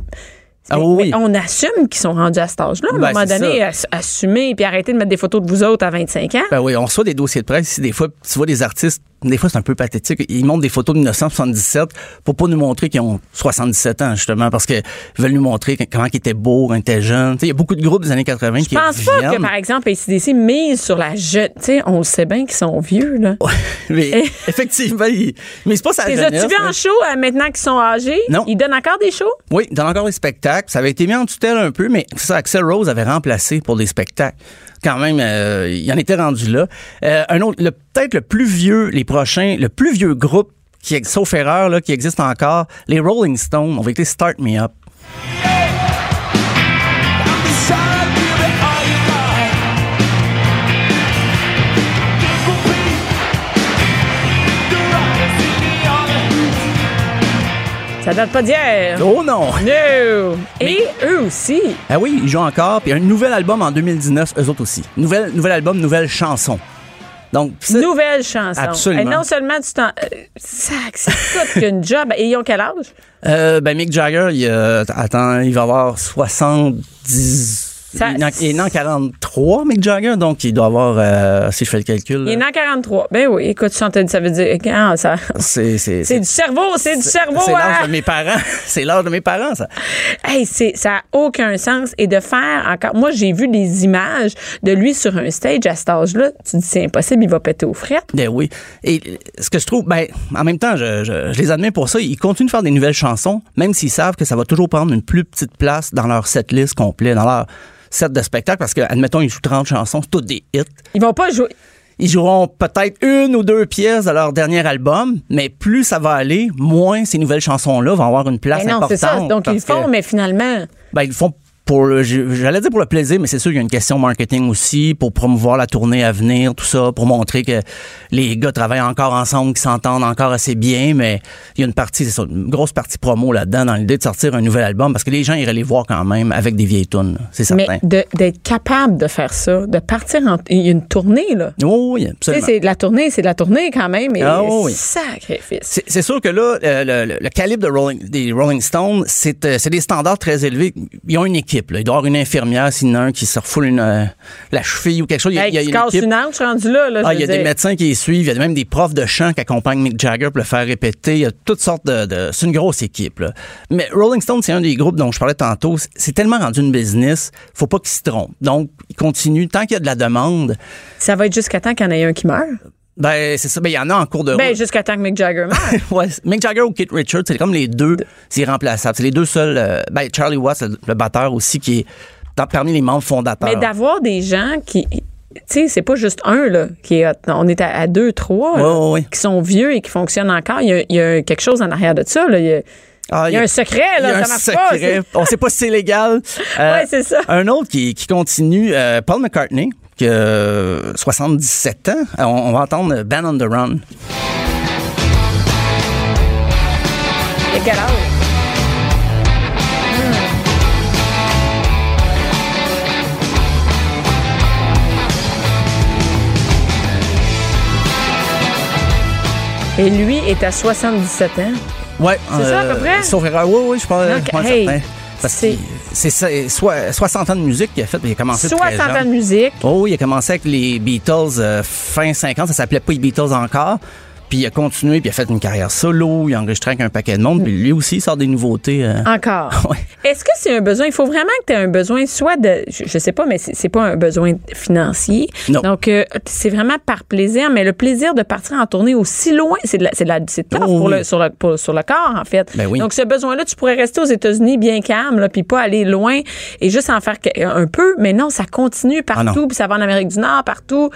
Ah oui. on assume qu'ils sont rendus à cet âge-là. À un Ben, moment donné, ass- assumer puis arrêter de mettre des photos de vous autres à 25 ans. Ben oui, on reçoit des dossiers de presse. Des fois, tu vois des artistes, des fois, c'est un peu pathétique. Ils montrent des photos de 1977 pour pas nous montrer qu'ils ont 77 ans, justement, parce qu'ils veulent nous montrer comment ils étaient beaux, quand ils étaient jeunes. Il y a beaucoup de groupes des années 80 qui Je pense pas que, par exemple, ACDC mise sur la jeune. Sais, on le sait bien qu'ils sont vieux, là. Mais effectivement, ils- mais c'est pas sa Les as-tu vu en show euh, maintenant qu'ils sont âgés? Non. Ils donnent encore des shows? Oui, dans encore des spectacles. Ça avait été mis en tutelle un peu, mais c'est ça, Axel Rose avait remplacé pour des spectacles. Quand même, euh, il en était rendu là. Euh, un autre, peut-être le plus vieux, les prochains, le plus vieux groupe qui, sauf erreur, là, qui existe encore, les Rolling Stones, on va Start Me Up. Ça date pas d'hier. Oh non! No! Et eux aussi. Ah oui, ils jouent encore. Puis un nouvel album en 2019, eux autres aussi. Nouvel, nouvel album, nouvelle chanson. Donc, Nouvelle chanson. Absolument. Et non seulement tu t'en. euh, sac, c'est tout qu'une job. Et ils ont quel âge? euh, ben Mick Jagger, il, euh, attends, il va avoir 70... Ça- il, est est en 43, Mick Jagger, donc il doit avoir, euh, si je fais le calcul, Il est né en 43. Ben oui, écoute, ça, ça veut dire. ça- c'est... Du cerveau, c'est du cerveau. C'est l'âge hein? de mes parents. c'est l'âge de mes parents, ça. Hey, c'est, ça n'a aucun sens. Et de faire encore. Moi, j'ai vu des images de lui sur un stage à cet âge-là. Tu dis, c'est impossible, il va péter aux frettes. Ben oui. Et ce que je trouve, ben, en même temps, je, je- je les admets pour ça. Ils continuent de faire des nouvelles chansons, même s'ils savent que ça va toujours prendre une plus petite place dans leur setlist complet, dans leur set de spectacle, parce que, admettons, ils jouent 30 chansons, c'est toutes des hits. Ils vont pas jouer. Ils joueront peut-être une ou deux pièces de leur dernier album, mais plus ça va aller, moins ces nouvelles chansons-là vont avoir une place Ben non, c'est ça. Donc, ils le que- font, mais finalement. Ben, ils le font pour le, j'allais dire pour le plaisir, mais c'est sûr qu'il y a une question marketing aussi, pour promouvoir la tournée à venir, tout ça, pour montrer que les gars travaillent encore ensemble, qu'ils s'entendent encore assez bien, mais il y a une partie, c'est ça, une grosse partie promo là-dedans, dans l'idée de sortir un nouvel album, parce que les gens iraient les voir quand même avec des vieilles tunes, c'est Mais certain. de- d'être capable de faire ça, de partir en. Il y a une tournée, là. Oh, oui, Tu sais, absolument. c'est la tournée, c'est de la tournée quand même. Et Ah oui. sacrifice. C'est c'est sûr que là, euh, le, le- le calibre de Rolling- des Rolling Stones, c'est euh, c'est des standards très élevés. Ils ont une équipe. Là. Il doit y avoir une infirmière, s'il y en a un qui se refoule une, euh, la cheville ou quelque chose. Il y a, Hey, il y a tu une équipe. une hanche rendu là. là Ah, je il y a des médecins qui les suivent. Il y a même des profs de chant qui accompagnent Mick Jagger pour le faire répéter. Il y a toutes sortes de... de- c'est une grosse équipe. Là. Mais Rolling Stone, c'est un des groupes dont je parlais tantôt. C'est- C'est tellement rendu une business, faut pas qu'ils se trompent. Donc, ils continuent. Tant qu'il y a de la demande, Ça va être jusqu'à temps qu'il y en ait un qui meurt. Ben c'est ça. Ben, il y en a en cours de Ben, route. jusqu'à temps que Mick Jagger. Ouais, Mick Jagger ou Kate Richards, c'est comme les deux, c'est irremplaçable. C'est les deux seuls. euh, ben, Charlie Watts, le, le batteur aussi, qui est dans- parmi les membres fondateurs. Mais d'avoir des gens qui. Tu sais, c'est pas juste un, là, qui est. On est à, à deux, trois, là, Ouais, ouais, ouais. qui sont vieux et qui fonctionnent encore. Il y a, il y a quelque chose en arrière de ça, là. Il y a, Ah, il y a un secret, là. a Ça un marche secret. pas. On sait pas si c'est légal. Euh, Ouais, c'est ça. Un autre qui, qui continue, euh, Paul McCartney, qui a euh, 77 ans. Euh, On, on va entendre Band on the Run. Il a quel âge? Et lui est à 77 ans. Ouais. C'est ça, à peu près? Sauf erreur. Oui, oui, je pense. Donc, hey. Parce que c'est ça, soit- 60 ans de musique qu'il a fait. Il a commencé très 60 ans de musique. Oh, il a commencé avec les Beatles euh, fin 50, ça s'appelait pas les Beatles encore. Puis il a continué, puis il a fait une carrière solo, il a enregistré avec un paquet de monde, puis lui aussi il sort des nouveautés. euh. Encore? Ouais. Est-ce que c'est un besoin? Il faut vraiment que tu aies un besoin, soit de. Je, je sais pas, mais c'est pas un besoin financier. Non. Donc, euh, c'est vraiment par plaisir, mais le plaisir de partir en tournée aussi loin, c'est de la- c'est de la- c'est tough Oh, pour oui. le, sur, le, pour- sur le corps, en fait. Ben oui. Donc, ce besoin-là, tu pourrais rester aux États-Unis bien calme, là, puis pas aller loin et juste en faire un peu, mais non, ça continue Ah partout, puis ça va en Amérique du Nord, partout.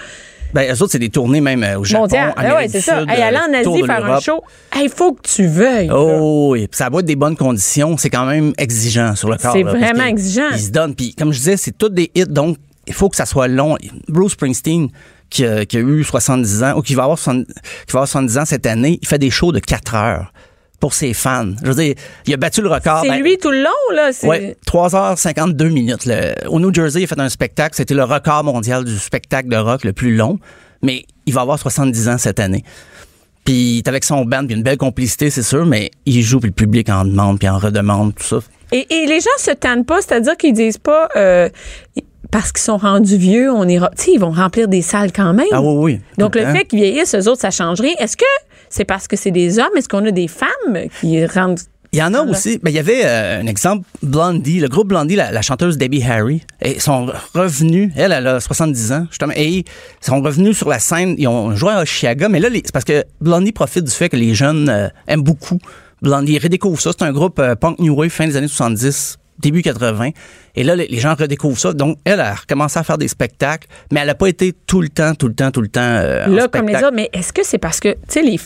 Ben, eux autres, c'est des tournées même euh, au Japon, Mondial. Amérique ouais, du c'est ça. Sud, Hey, aller euh, en Asie faire un show, il faut que tu veuilles. Oh, oui. Puis ça va être des bonnes conditions. C'est quand même exigeant sur le corps. C'est vraiment exigeant. Ils se donnent. Puis comme je disais, c'est tous des hits, donc il faut que ça soit long. Bruce Springsteen, qui, a- qui a eu 70 ans, ou qui va, avoir 70, qui va avoir 70 ans cette année, il fait des shows de 4 heures pour ses fans. Je veux dire, il a battu le record. C'est Ben, lui tout le long, là. Ouais, 3h52 minutes. Le- Au New Jersey, il a fait un spectacle. C'était le record mondial du spectacle de rock le plus long. Mais il va avoir 70 ans cette année. Puis il est avec son band, puis une belle complicité, c'est sûr, mais il joue, puis le public en demande, puis en redemande, tout ça. Et, et les gens se tannent pas, c'est-à-dire qu'ils disent pas euh, parce qu'ils sont rendus vieux, on ira. Tu sais, ils vont remplir des salles quand même. Ah oui, oui. Donc le fait qu'ils vieillissent, eux autres, ça change rien. Est-ce que c'est parce que c'est des hommes? Est-ce qu'on a des femmes qui rendent. Il y en a aussi. Ben, il y avait euh, un exemple, Blondie, le groupe Blondie, la, la chanteuse Debbie Harry. Et sont revenus, elle, elle a 70 ans, justement, et ils sont revenus sur la scène. Ils ont joué à Oshiaga, mais là, c'est parce que Blondie profite du fait que les jeunes euh, aiment beaucoup Blondie. Ils redécouvrent ça. C'est un groupe euh, punk new wave fin des années 70 début 80. Et là, les gens redécouvrent ça. Donc, elle a recommencé à faire des spectacles, mais elle n'a pas été tout le temps, tout le temps, tout le temps euh, en Là, comme les autres, mais est-ce que c'est parce que, tu sais, les,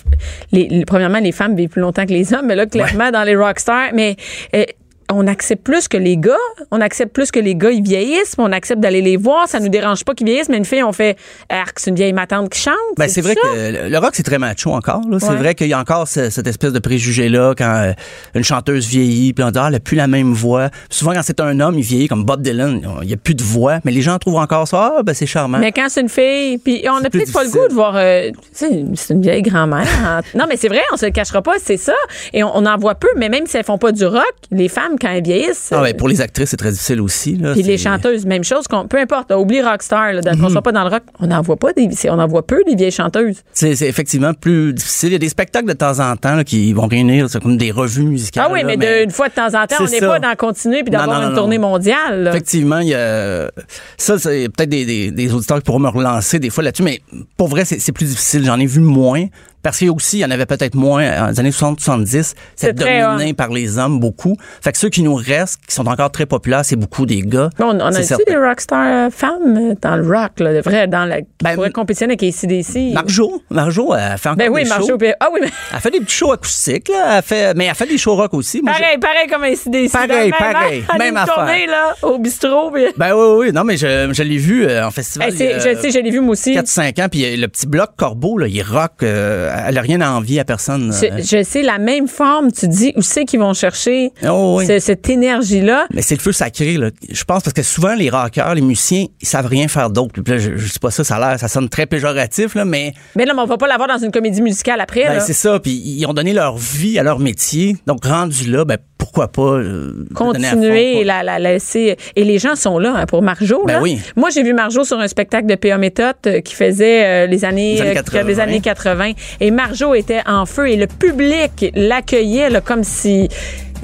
les, les- premièrement, les femmes vivent plus longtemps que les hommes, mais là, clairement, dans les rockstars, mais euh, on accepte plus que les gars, on accepte plus que les gars, ils vieillissent, on accepte d'aller les voir, ça nous dérange pas qu'ils vieillissent, mais une fille, on fait, arc, c'est une vieille matante qui chante. Ben, c'est vrai ça? que le- rock, c'est très macho encore. là. C'est vrai qu'il y a encore ce- cette espèce de préjugé-là quand euh, une chanteuse vieillit, puis on dit, ah, elle n'a plus la même voix. Souvent, quand c'est un homme, il vieillit comme Bob Dylan, il n'y a plus de voix, mais les gens trouvent encore ça, ah, ben, c'est charmant. Mais quand c'est une fille, puis on a peut-être pas le goût de voir. euh, c'est une vieille grand-mère. hein. non, mais c'est vrai, on se le cachera pas, c'est ça. Et on, on en voit peu, mais même si elles font pas du rock, les femmes, quand elles vieillissent. Ah, ben, pour les actrices, c'est très difficile aussi. là. Puis les chanteuses, même chose. peu importe, oublie rockstar, qu'on soit pas dans le rock, on n'en voit pas des, on en voit peu des vieilles chanteuses. C'est effectivement plus difficile. Il y a des spectacles de temps en temps là, qui vont réunir, c'est comme des revues musicales. Ah oui, mais, une fois de temps en temps, on n'est pas dans continuer puis d'avoir une tournée mondiale. Effectivement, il y a ça, c'est peut-être des, des, des auditeurs qui pourront me relancer des fois là-dessus, mais pour vrai, c'est plus difficile. J'en ai vu moins. Parce qu'il y a aussi, il y en avait peut-être moins dans les années 60-70. C'est dominé par les hommes beaucoup. Fait que ceux qui nous restent, qui sont encore très populaires, c'est beaucoup des gars. Bon, on, a-tu certain. des rockstars euh, femmes euh, dans le rock, là, de vrai, dans la, qui Ben, pourraient compétitionner avec ACDC? Marjo, Marjo, elle fait encore Ben oui, des Marjo. shows. puis- Ah oui, mais Elle fait des petits shows acoustiques, là. Elle fait, mais elle fait des shows rock aussi. Moi, pareil, pareil comme ACDC. Pareil, Même, pareil, hein, même une affaire. tournée, là, au bistrot. puis- Ben oui, oui, non, mais je, je l'ai vu euh, en festival. Hey, il a je sais, je l'ai vu moi aussi. 4-5 ans, puis euh, le petit bloc Corbeau, là, il rock. euh, elle a rien à envier à personne. Je, euh. je sais, la même forme, tu dis, où c'est qu'ils vont chercher Oh, oui. ce- cette énergie-là? Mais c'est le feu sacré, là. Je pense parce que souvent, les rockers, les musiciens, ils savent rien faire d'autre. Je, je sais pas ça, ça a l'air, ça sonne très péjoratif, là, mais Mais là, mais on va pas l'avoir dans une comédie musicale après. ben, c'est ça. Puis ils ont donné leur vie à leur métier. Donc, rendu là, ben, pourquoi pas euh, continuer et la, la laisser. Et les gens sont là hein, pour Marjo. Ben là. oui. Moi, j'ai vu Marjo sur un spectacle de P.A. Méthode euh, qui faisait euh, les années, Les années euh, 80. les années 80. Et Marjo était en feu et le public l'accueillait là, comme si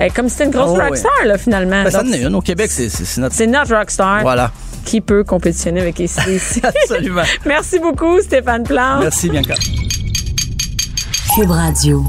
euh, comme si c'était une grosse Oh, oui. rockstar, là, finalement. Ben, ça Donc, en est une. Au Québec, c'est c'est- c'est notre. c'est notre rockstar Voilà. qui peut compétitionner avec ACDC. Absolument. Merci beaucoup, Stéphane Plante. Merci, Bianca. Cube Radio.